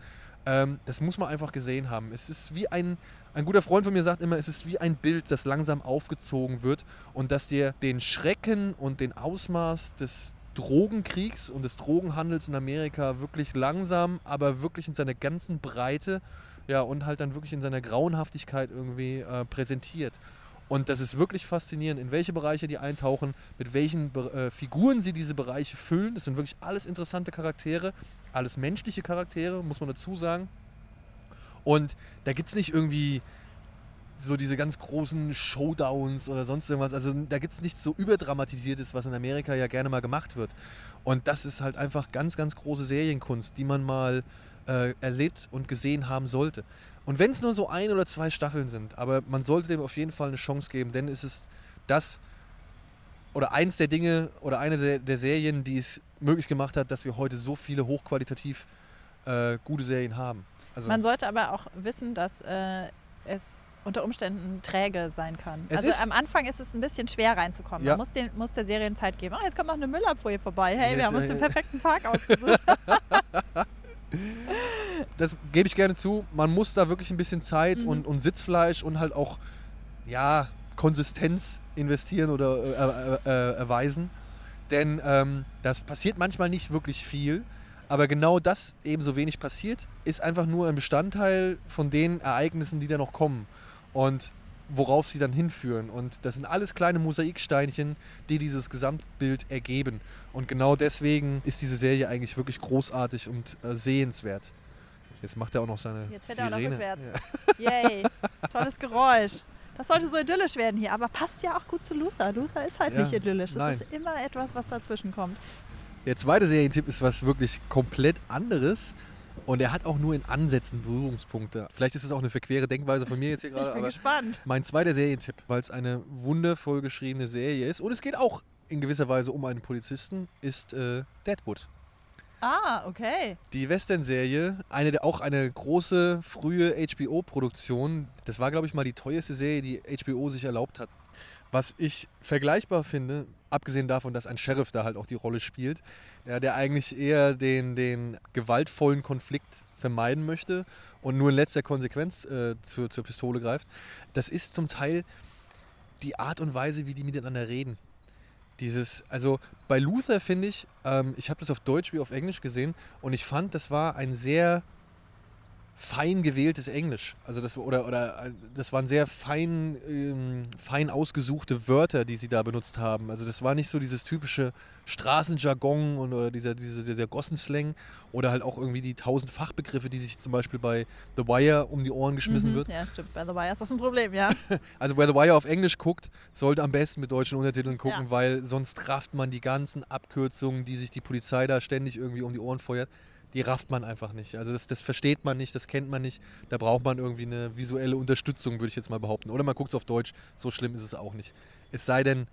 Ähm, das muss man einfach gesehen haben. Es ist wie ein, ein guter Freund von mir sagt immer, es ist wie ein Bild, das langsam aufgezogen wird und das dir den Schrecken und den Ausmaß des Drogenkriegs und des Drogenhandels in Amerika wirklich langsam, aber wirklich in seiner ganzen Breite ja, und halt dann wirklich in seiner Grauenhaftigkeit irgendwie äh, präsentiert. Und das ist wirklich faszinierend, in welche Bereiche die eintauchen, mit welchen äh, Figuren sie diese Bereiche füllen. Das sind wirklich alles interessante Charaktere, alles menschliche Charaktere, muss man dazu sagen. Und da gibt es nicht irgendwie so diese ganz großen Showdowns oder sonst irgendwas. Also da gibt es nichts so überdramatisiertes, was in Amerika ja gerne mal gemacht wird. Und das ist halt einfach ganz, ganz große Serienkunst, die man mal äh, erlebt und gesehen haben sollte. Und wenn es nur so ein oder zwei Staffeln sind, aber man sollte dem auf jeden Fall eine Chance geben, denn es ist das oder eins der Dinge oder eine der, der Serien, die es möglich gemacht hat, dass wir heute so viele hochqualitativ äh, gute Serien haben. Also man sollte aber auch wissen, dass äh, es unter Umständen träge sein kann. Es also am Anfang ist es ein bisschen schwer reinzukommen. Ja. Man muss, den, muss der Serie Zeit geben. Oh, jetzt kommt noch eine Müllabfuhr vorbei. Hey, yes, wir haben uns den perfekten Park ausgesucht. [laughs] [laughs] das gebe ich gerne zu. Man muss da wirklich ein bisschen Zeit mhm. und, und Sitzfleisch und halt auch, ja, Konsistenz investieren oder äh, äh, äh, erweisen. Denn ähm, das passiert manchmal nicht wirklich viel. Aber genau das eben so wenig passiert, ist einfach nur ein Bestandteil von den Ereignissen, die da noch kommen. Und worauf sie dann hinführen. Und das sind alles kleine Mosaiksteinchen, die dieses Gesamtbild ergeben. Und genau deswegen ist diese Serie eigentlich wirklich großartig und äh, sehenswert. Jetzt macht er auch noch seine Jetzt fährt Sirene. er auch noch rückwärts. Ja. Yay, tolles Geräusch. Das sollte so idyllisch werden hier, aber passt ja auch gut zu Luther. Luther ist halt ja, nicht idyllisch. Es ist immer etwas, was dazwischen kommt. Der zweite Serientipp ist was wirklich komplett anderes. Und er hat auch nur in Ansätzen Berührungspunkte. Vielleicht ist es auch eine verquere Denkweise von mir jetzt hier gerade. Ich bin gespannt. Mein zweiter Serientipp, weil es eine wundervoll geschriebene Serie ist und es geht auch in gewisser Weise um einen Polizisten, ist äh, Deadwood. Ah, okay. Die Western-Serie, eine, auch eine große, frühe HBO-Produktion. Das war, glaube ich, mal die teuerste Serie, die HBO sich erlaubt hat. Was ich vergleichbar finde, abgesehen davon, dass ein Sheriff da halt auch die Rolle spielt, ja, der eigentlich eher den, den gewaltvollen Konflikt vermeiden möchte und nur in letzter Konsequenz äh, zur, zur Pistole greift. Das ist zum Teil die Art und Weise, wie die miteinander reden. Dieses, also bei Luther finde ich, ähm, ich habe das auf Deutsch wie auf Englisch gesehen und ich fand, das war ein sehr fein gewähltes Englisch. Also das oder oder äh, das waren sehr fein ähm, fein ausgesuchte Wörter, die sie da benutzt haben. Also das war nicht so dieses typische Straßenjargon und oder dieser dieser, dieser Gossenslang oder halt auch irgendwie die tausend Fachbegriffe, die sich zum Beispiel bei The Wire um die Ohren geschmissen mhm, wird. Ja, stimmt. Bei The Wire ist das ein Problem, ja. [laughs] also wer The Wire auf Englisch guckt, sollte am besten mit deutschen Untertiteln gucken, ja. weil sonst rafft man die ganzen Abkürzungen, die sich die Polizei da ständig irgendwie um die Ohren feuert die rafft man einfach nicht. Also das, das versteht man nicht, das kennt man nicht. Da braucht man irgendwie eine visuelle Unterstützung, würde ich jetzt mal behaupten. Oder man guckt es auf Deutsch, so schlimm ist es auch nicht. Es sei denn,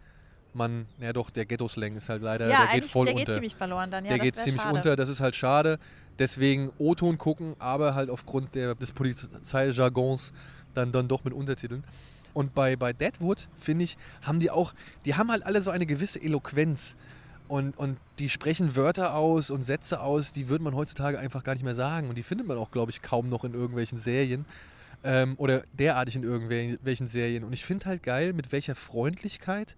man, ja doch, der Ghetto-Slang ist halt leider, ja, der geht voll der unter. Der geht ziemlich verloren dann, ja, Der geht ziemlich schade. unter, das ist halt schade. Deswegen O-Ton gucken, aber halt aufgrund der, des Polizeijargons dann, dann doch mit Untertiteln. Und bei, bei Deadwood, finde ich, haben die auch, die haben halt alle so eine gewisse Eloquenz. Und, und die sprechen Wörter aus und Sätze aus, die würde man heutzutage einfach gar nicht mehr sagen. Und die findet man auch, glaube ich, kaum noch in irgendwelchen Serien. Ähm, oder derartig in irgendwelchen Serien. Und ich finde halt geil, mit welcher Freundlichkeit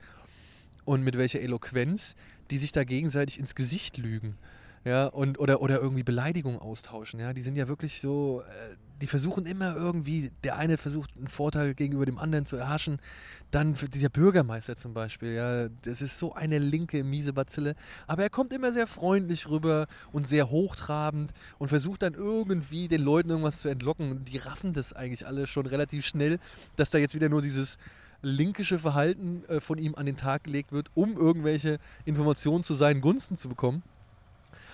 und mit welcher Eloquenz die sich da gegenseitig ins Gesicht lügen. Ja, und, oder, oder irgendwie Beleidigungen austauschen. Ja, die sind ja wirklich so, äh, die versuchen immer irgendwie, der eine versucht einen Vorteil gegenüber dem anderen zu erhaschen. Dann dieser Bürgermeister zum Beispiel, ja, das ist so eine linke, miese Bazille. Aber er kommt immer sehr freundlich rüber und sehr hochtrabend und versucht dann irgendwie den Leuten irgendwas zu entlocken. Die raffen das eigentlich alle schon relativ schnell, dass da jetzt wieder nur dieses linkische Verhalten äh, von ihm an den Tag gelegt wird, um irgendwelche Informationen zu seinen Gunsten zu bekommen.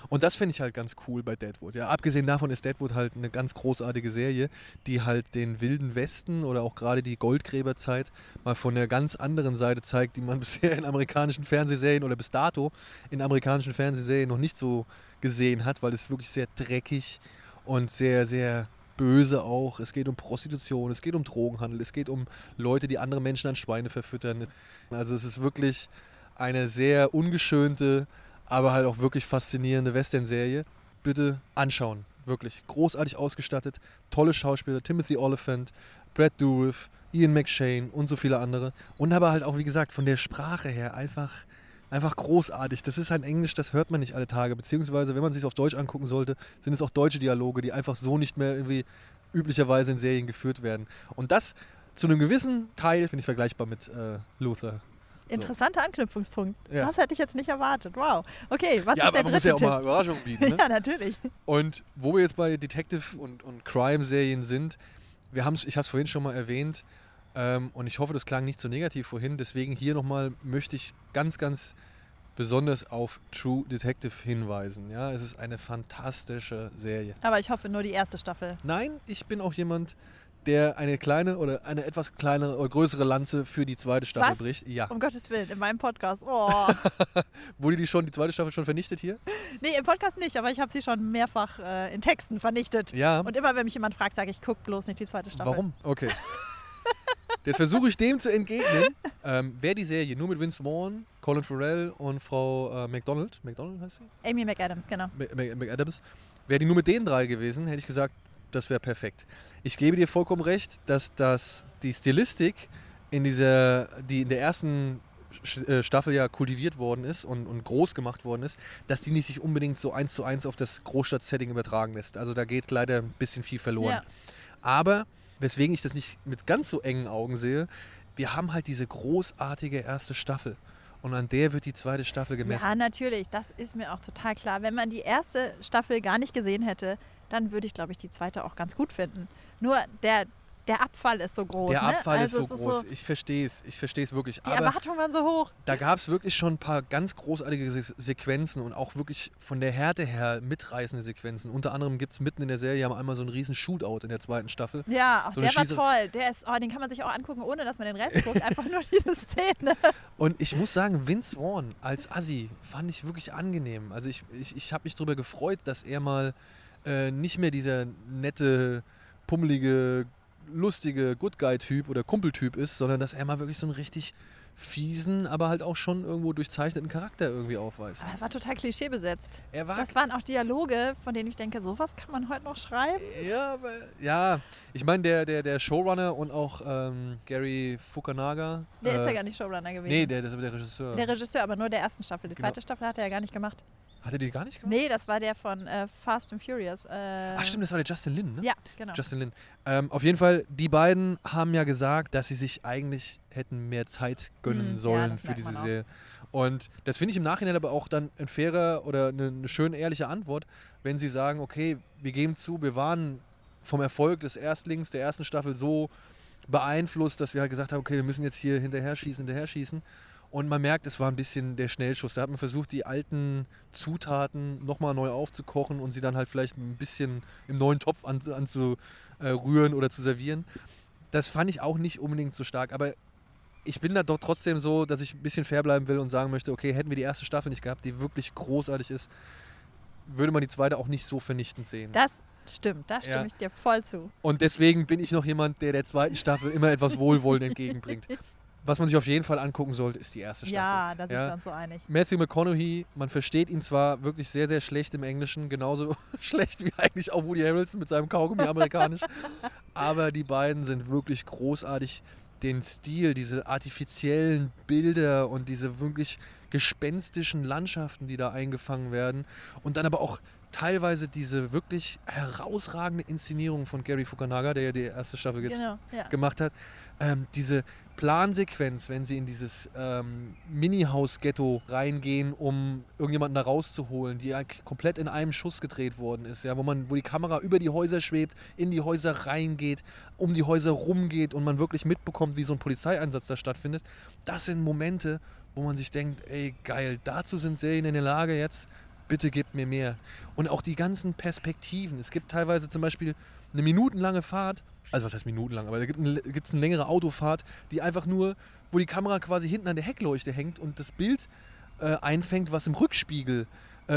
Und das finde ich halt ganz cool bei Deadwood. Ja, abgesehen davon ist Deadwood halt eine ganz großartige Serie, die halt den wilden Westen oder auch gerade die Goldgräberzeit mal von der ganz anderen Seite zeigt, die man [laughs] bisher in amerikanischen Fernsehserien oder bis dato in amerikanischen Fernsehserien noch nicht so gesehen hat, weil es wirklich sehr dreckig und sehr, sehr böse auch. Es geht um Prostitution, es geht um Drogenhandel, es geht um Leute, die andere Menschen an Schweine verfüttern. Also es ist wirklich eine sehr ungeschönte, aber halt auch wirklich faszinierende Western-Serie. Bitte anschauen. Wirklich großartig ausgestattet, tolle Schauspieler, Timothy Oliphant, Brad Dourif, Ian McShane und so viele andere. Und aber halt auch, wie gesagt, von der Sprache her einfach, einfach großartig. Das ist ein Englisch, das hört man nicht alle Tage. Beziehungsweise, wenn man sich auf Deutsch angucken sollte, sind es auch deutsche Dialoge, die einfach so nicht mehr irgendwie üblicherweise in Serien geführt werden. Und das zu einem gewissen Teil finde ich vergleichbar mit äh, Luther. Interessanter Anknüpfungspunkt. Ja. Das hätte ich jetzt nicht erwartet. Wow. Okay, was ja, ist aber der man muss ja dritte auch mal? Überraschungen bieten. Ne? [laughs] Ja, natürlich. Und wo wir jetzt bei Detective- und, und Crime-Serien sind, wir haben's, ich habe es vorhin schon mal erwähnt ähm, und ich hoffe, das klang nicht so negativ vorhin. Deswegen hier nochmal möchte ich ganz, ganz besonders auf True Detective hinweisen. Ja, es ist eine fantastische Serie. Aber ich hoffe nur die erste Staffel. Nein, ich bin auch jemand, der eine kleine oder eine etwas kleinere oder größere Lanze für die zweite Staffel Was? bricht. Ja. Um Gottes Willen, in meinem Podcast. Oh. [laughs] Wurde die schon, die zweite Staffel schon vernichtet hier? nee, im Podcast nicht, aber ich habe sie schon mehrfach äh, in Texten vernichtet. Ja. Und immer, wenn mich jemand fragt, sage ich, guck bloß nicht die zweite Staffel. Warum? Okay. [laughs] Jetzt versuche ich dem zu entgegnen. Ähm, Wer die Serie nur mit Vince Vaughn, Colin Farrell und Frau äh, McDonald, McDonald heißt sie? Amy McAdams, genau. Mc- Mc- McAdams, wäre die nur mit den drei gewesen, hätte ich gesagt, das wäre perfekt. Ich gebe dir vollkommen recht, dass das die Stilistik in dieser, die in der ersten äh, Staffel ja kultiviert worden ist und, und groß gemacht worden ist, dass die nicht sich unbedingt so eins zu eins auf das Großstadt-Setting übertragen lässt. Also da geht leider ein bisschen viel verloren. Ja. Aber weswegen ich das nicht mit ganz so engen Augen sehe, wir haben halt diese großartige erste Staffel. Und an der wird die zweite Staffel gemessen. Ja, natürlich. Das ist mir auch total klar. Wenn man die erste Staffel gar nicht gesehen hätte, dann würde ich, glaube ich, die zweite auch ganz gut finden. Nur der, der Abfall ist so groß. Der ne? Abfall also ist so groß. ich verstehe es. Ich verstehe es wirklich. die Aber Erwartungen waren so hoch. da gab es wirklich schon ein paar ganz großartige Se Sequenzen und auch wirklich von der Härte her mitreißende Sequenzen. Unter anderem gibt es mitten in der Serie haben einmal so einen riesen Shootout in der zweiten Staffel. Ja, auch So der war toll. Der ist, oh, den kann man sich auch angucken, ohne dass man den Rest guckt. Einfach nur diese Szene. Und ich muss sagen, Vince Vaughn als Assi fand ich wirklich angenehm. Also ich, ich, ich habe mich darüber gefreut, dass er mal äh, nicht mehr dieser nette, pummelige, lustige Good Guy-Typ oder Kumpeltyp ist, sondern dass er mal wirklich so einen richtig fiesen, aber halt auch schon irgendwo durchzeichneten Charakter irgendwie aufweist. Aber es war total klischeebesetzt. Er war Das waren auch Dialoge, von denen ich denke, sowas kann man heute noch schreiben. Ja, aber, ja. Ich meine, der, der, der Showrunner und auch ähm, Gary Fukunaga. Der ist äh, ja gar nicht Showrunner gewesen. Nee, der, das ist aber der Regisseur. der Regisseur, aber nur der ersten Staffel. Die Genau. zweite Staffel hat er ja gar nicht gemacht. Hat er die gar nicht gemacht? Nee, das war der von äh, Fast and Furious. Äh, Ach stimmt, das war der Justin Lin, ne? Ja, genau. Justin Lin. Ähm, auf jeden Fall, die beiden haben ja gesagt, dass sie sich eigentlich hätten mehr Zeit gönnen ja, sollen das für diese. Serie. Und das finde ich im Nachhinein aber auch dann ein fairer oder eine, eine schöne, ehrliche Antwort, wenn sie sagen, okay, wir geben zu, wir waren vom Erfolg des Erstlings, der ersten Staffel so beeinflusst, dass wir halt gesagt haben, okay, wir müssen jetzt hier hinterher schießen, hinterher schießen. Und man merkt, es war ein bisschen der Schnellschuss. Da hat man versucht, die alten Zutaten nochmal neu aufzukochen und sie dann halt vielleicht ein bisschen im neuen Topf anzurühren an äh, rühren oder zu servieren. Das fand ich auch nicht unbedingt so stark. Aber ich bin da doch trotzdem so, dass ich ein bisschen fair bleiben will und sagen möchte, okay, hätten wir die erste Staffel nicht gehabt, die wirklich großartig ist, würde man die zweite auch nicht so vernichtend sehen. Das stimmt, da stimme Ja. ich dir voll zu. Und deswegen bin ich noch jemand, der der zweiten Staffel immer etwas Wohlwollen entgegenbringt. [laughs] Was man sich auf jeden Fall angucken sollte, ist die erste Staffel. Ja, da sind Ja. wir uns so einig. Matthew McConaughey, man versteht ihn zwar wirklich sehr, sehr schlecht im Englischen, genauso [laughs] schlecht wie eigentlich auch Woody Harrelson mit seinem Kaugummi amerikanisch, [laughs] aber die beiden sind wirklich großartig. Den Stil, diese artifiziellen Bilder und diese wirklich gespenstischen Landschaften, die da eingefangen werden. Und dann aber auch teilweise diese wirklich herausragende Inszenierung von Gary Fukunaga, der ja die erste Staffel jetzt Genau, ja. gemacht hat. Ähm, diese Plansequenz, wenn sie in dieses ähm, Mini-Haus-Ghetto reingehen, um irgendjemanden da rauszuholen, die ja komplett in einem Schuss gedreht worden ist, ja, wo man, wo die Kamera über die Häuser schwebt, in die Häuser reingeht, um die Häuser rumgeht und man wirklich mitbekommt, wie so ein Polizeieinsatz da stattfindet. Das sind Momente, wo man sich denkt, ey geil, dazu sind Serien in der Lage jetzt, bitte gebt mir mehr. Und auch die ganzen Perspektiven. Es gibt teilweise zum Beispiel eine minutenlange Fahrt, also was heißt minutenlang, aber da gibt es eine, längere Autofahrt, die einfach nur, wo die Kamera quasi hinten an der Heckleuchte hängt und das Bild äh, einfängt, was im Rückspiegel äh,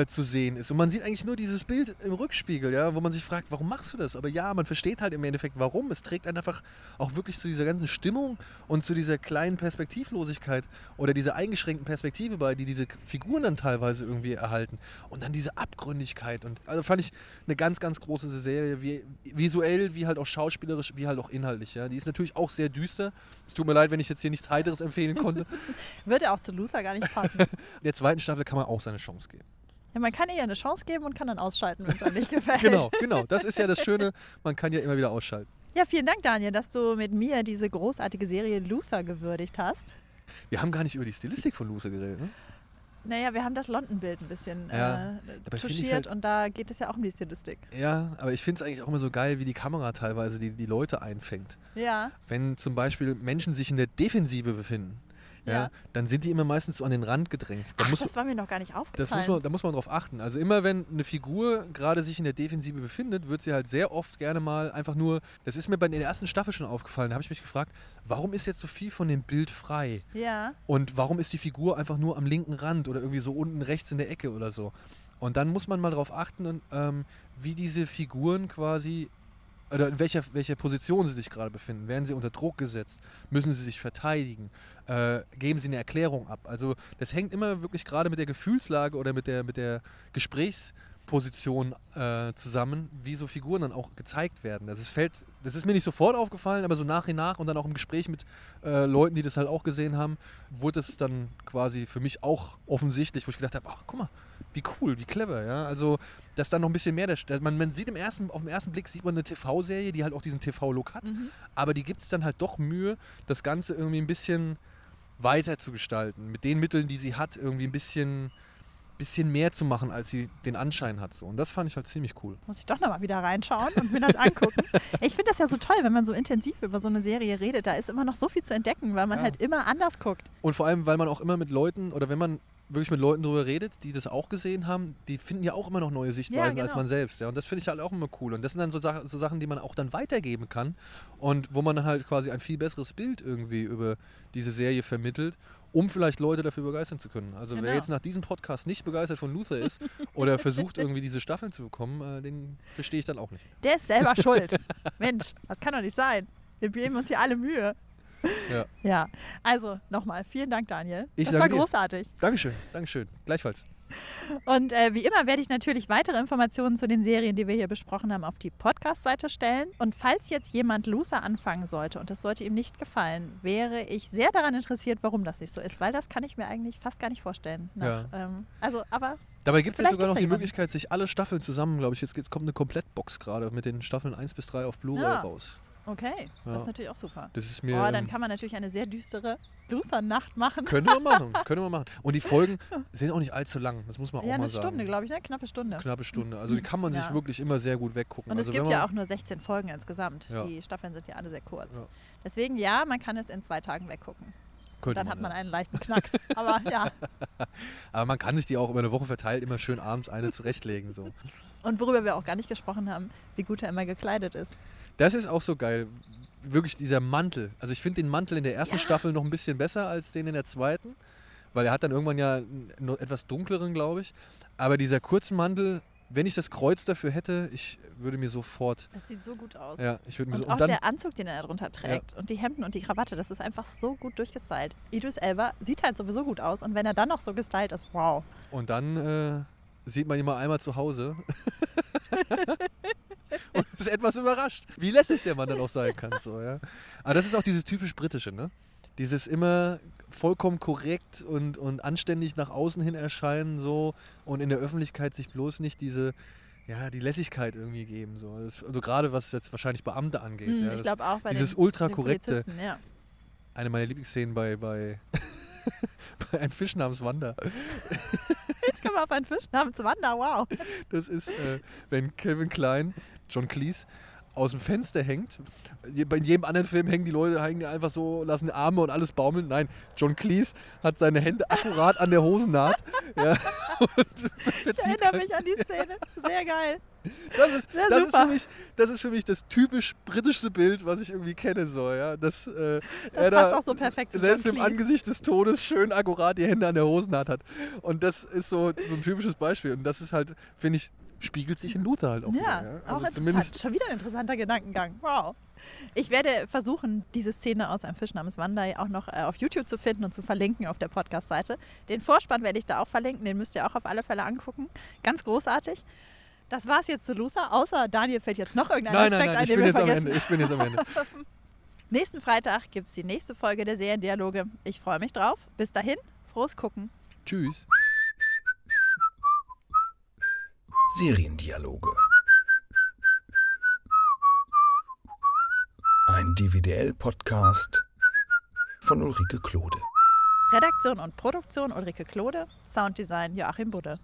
zu sehen ist. Und man sieht eigentlich nur dieses Bild im Rückspiegel, ja, wo man sich fragt, warum machst du das? Aber ja, man versteht halt im Endeffekt, warum. Es trägt einfach auch wirklich zu dieser ganzen Stimmung und zu dieser kleinen Perspektivlosigkeit oder dieser eingeschränkten Perspektive bei, die diese Figuren dann teilweise irgendwie erhalten. Und dann diese Abgründigkeit. Und also fand ich eine ganz, ganz große Serie, wie, visuell, wie halt auch schauspielerisch, wie halt auch inhaltlich. Ja. Die ist natürlich auch sehr düster. Es tut mir leid, wenn ich jetzt hier nichts Heiteres empfehlen konnte. [laughs] Würde auch zu Luther gar nicht passen. [laughs] Der zweiten Staffel kann man auch seine Chance geben. Ja, man kann ihr eine Chance geben und kann dann ausschalten, wenn es einem nicht gefällt. Genau, [laughs] genau. Das ist ja das Schöne. Man kann ja immer wieder ausschalten. Ja, vielen Dank, Daniel, dass du mit mir diese großartige Serie Luther gewürdigt hast. Wir haben gar nicht über die Stilistik von Luce geredet. Ne? Naja, wir haben das London-Bild ein bisschen Ja, äh, touchiert halt- und da geht es ja auch um die Stilistik. Ja, aber ich finde es eigentlich auch immer so geil, wie die Kamera teilweise die, die Leute einfängt. Ja, Wenn zum Beispiel Menschen sich in der Defensive befinden, ja. Ja. dann sind die immer meistens so an den Rand gedrängt. Da Ach, muss, das war mir noch gar nicht das aufgefallen. muss man, da muss man drauf achten. Also immer wenn eine Figur gerade sich in der Defensive befindet, wird sie halt sehr oft gerne mal einfach nur, das ist mir bei der ersten Staffel schon aufgefallen, da habe ich mich gefragt, warum ist jetzt so viel von dem Bild frei? ja, Und warum ist die Figur einfach nur am linken Rand oder irgendwie so unten rechts in der Ecke oder so? Und dann muss man mal darauf achten, und, ähm, wie diese Figuren quasi oder in welcher, welcher Position sie sich gerade befinden. Werden sie unter Druck gesetzt? Müssen sie sich verteidigen? Äh, geben sie eine Erklärung ab? Also das hängt immer wirklich gerade mit der Gefühlslage oder mit der, mit der Gesprächsposition äh, zusammen, wie so Figuren dann auch gezeigt werden. Das ist, fällt, das ist mir nicht sofort aufgefallen, aber so nach und nach und dann auch im Gespräch mit äh, Leuten, die das halt auch gesehen haben, wurde es dann quasi für mich auch offensichtlich, wo ich gedacht habe, ach guck mal, wie cool, wie clever, ja. Also, dass dann noch ein bisschen mehr, der, man, man sieht im ersten, auf den ersten Blick sieht man eine TV-Serie, die halt auch diesen TV-Look hat, mhm. aber die gibt es dann halt doch Mühe, das Ganze irgendwie ein bisschen weiter zu gestalten, mit den Mitteln, die sie hat, irgendwie ein bisschen, bisschen mehr zu machen, als sie den Anschein hat. So. Und das fand ich halt ziemlich cool. muss ich doch nochmal wieder reinschauen und mir das angucken. [laughs] ich finde das ja so toll, wenn man so intensiv über so eine Serie redet. Da ist immer noch so viel zu entdecken, weil man Ja. halt immer anders guckt. Und vor allem, weil man auch immer mit Leuten, oder wenn man wirklich mit Leuten darüber redet, die das auch gesehen haben, die finden ja auch immer noch neue Sichtweisen als genau. man selbst. Ja. Und das finde ich halt auch immer cool. Und das sind dann so, Sach so Sachen, die man auch dann weitergeben kann und wo man dann halt quasi ein viel besseres Bild irgendwie über diese Serie vermittelt, um vielleicht Leute dafür begeistern zu können. Also wer Genau. jetzt nach diesem Podcast nicht begeistert von Luther ist [laughs] oder versucht irgendwie diese Staffeln zu bekommen, äh, den verstehe ich dann auch nicht. Der ist selber [laughs] schuld. Mensch, das kann doch nicht sein. Wir geben uns hier alle Mühe. Ja. Ja, also nochmal, vielen Dank, Daniel. Ich das war danke dir. großartig. Dankeschön, Dankeschön. Gleichfalls. Und äh, wie immer werde ich natürlich weitere Informationen zu den Serien, die wir hier besprochen haben, auf die Podcast-Seite stellen. Und falls jetzt jemand Luther anfangen sollte und das sollte ihm nicht gefallen, wäre ich sehr daran interessiert, warum das nicht so ist, weil das kann ich mir eigentlich fast gar nicht vorstellen. Nach, ähm, also, aber Dabei gibt es jetzt sogar noch ja die jemanden. Möglichkeit, sich alle Staffeln zusammen, glaube ich, jetzt kommt eine Komplettbox gerade mit den Staffeln 1 bis 3 auf Blu-ray Ja. raus. Okay, Ja. das ist natürlich auch super. Das ist mir. Oh, dann kann man natürlich eine sehr düstere Luther-Nacht machen. Könnte man machen, [laughs] könnte man machen. Und die Folgen sind auch nicht allzu lang, das muss man auch Ja, mal eine sagen. Stunde, glaube ich, ne? Knappe Stunde. Knappe Stunde. Also die kann man [laughs] sich Ja. wirklich immer sehr gut weggucken. Und also es gibt wenn ja man- auch nur 16 Folgen insgesamt. Ja. Die Staffeln sind ja alle sehr kurz. Ja. Deswegen ja, man kann es in zwei Tagen weggucken. könnte Dann hat man ja. einen leichten Knacks. [laughs] Aber ja. Aber man kann sich die auch über eine Woche verteilt immer schön abends eine zurechtlegen. So. Und worüber wir auch gar nicht gesprochen haben, wie gut er immer gekleidet ist. Das ist auch so geil. Wirklich dieser Mantel. Also ich finde den Mantel in der ersten Ja. Staffel noch ein bisschen besser als den in der zweiten. Weil er hat dann irgendwann ja einen etwas dunkleren, glaube ich. Aber dieser kurzen Mantel, wenn ich das Kreuz dafür hätte, ich würde mir sofort. Das sieht so gut aus. Ja, ich würde mir Und so. auch Und dann, der Anzug, den er darunter trägt und die Hemden und die Krawatte, das ist einfach so gut durchgestylt. Idris Elba sieht halt sowieso gut aus und wenn er dann noch so gestylt ist, wow. und dann äh, sieht man ihn mal einmal zu Hause. [laughs] [laughs] und ist etwas überrascht, wie lässig der Mann dann auch sein kann. So, ja. Aber das ist auch dieses typisch Britische, ne? dieses immer vollkommen korrekt und, und anständig nach außen hin erscheinen so und in der Öffentlichkeit sich bloß nicht diese ja, die Lässigkeit irgendwie geben. So. Das, also gerade was jetzt wahrscheinlich Beamte angeht. Hm, ja, ich glaube auch bei dieses den, ultra den ja. eine meiner Lieblingsszenen bei, bei, [laughs] bei Ein Fisch namens Wanda. Jetzt kommen wir auf einen Fisch namens Wanda, wow. Das ist, äh, wenn Kevin Klein, John Cleese, aus dem Fenster hängt. Bei jedem anderen Film hängen die Leute hängen einfach so, lassen die Arme und alles baumeln. Nein, John Cleese hat seine Hände akkurat an der Hosennaht. [laughs] Ja, Ich erinnere mich an die [laughs] Szene. Sehr geil. Das ist, Ja, das, ist für mich, das ist für mich das typisch britischste Bild, was ich irgendwie kenne. So, ja? das, äh, er passt da auch so Selbst im. Angesicht des Todes schön akkurat die Hände an der Hosennaht hat. Und das ist so, so ein typisches Beispiel. Und das ist halt, finde ich, spiegelt sich in Luther halt auch. Ja, wieder, ja? auch Also interessant. zumindest Schon wieder ein interessanter Gedankengang. Wow. Ich werde versuchen, diese Szene aus einem Fisch namens Wanda auch noch äh, auf YouTube zu finden und zu verlinken auf der Podcast-Seite. Den Vorspann werde ich da auch verlinken, den müsst ihr auch auf alle Fälle angucken. Ganz großartig. Das war es jetzt zu Luther, außer Daniel fällt jetzt noch irgendein Nein, Aspekt nein, nein, ein, ich den bin wir jetzt am vergessen Ende. Ich bin jetzt am Ende. [laughs] Nächsten Freitag gibt es die nächste Folge der Seriendialoge. Ich freue mich drauf. Bis dahin, frohes Gucken. Tschüss. Seriendialoge. Ein DVDL-Podcast von Ulrike Klode. Redaktion und Produktion Ulrike Klode, Sounddesign Joachim Budde.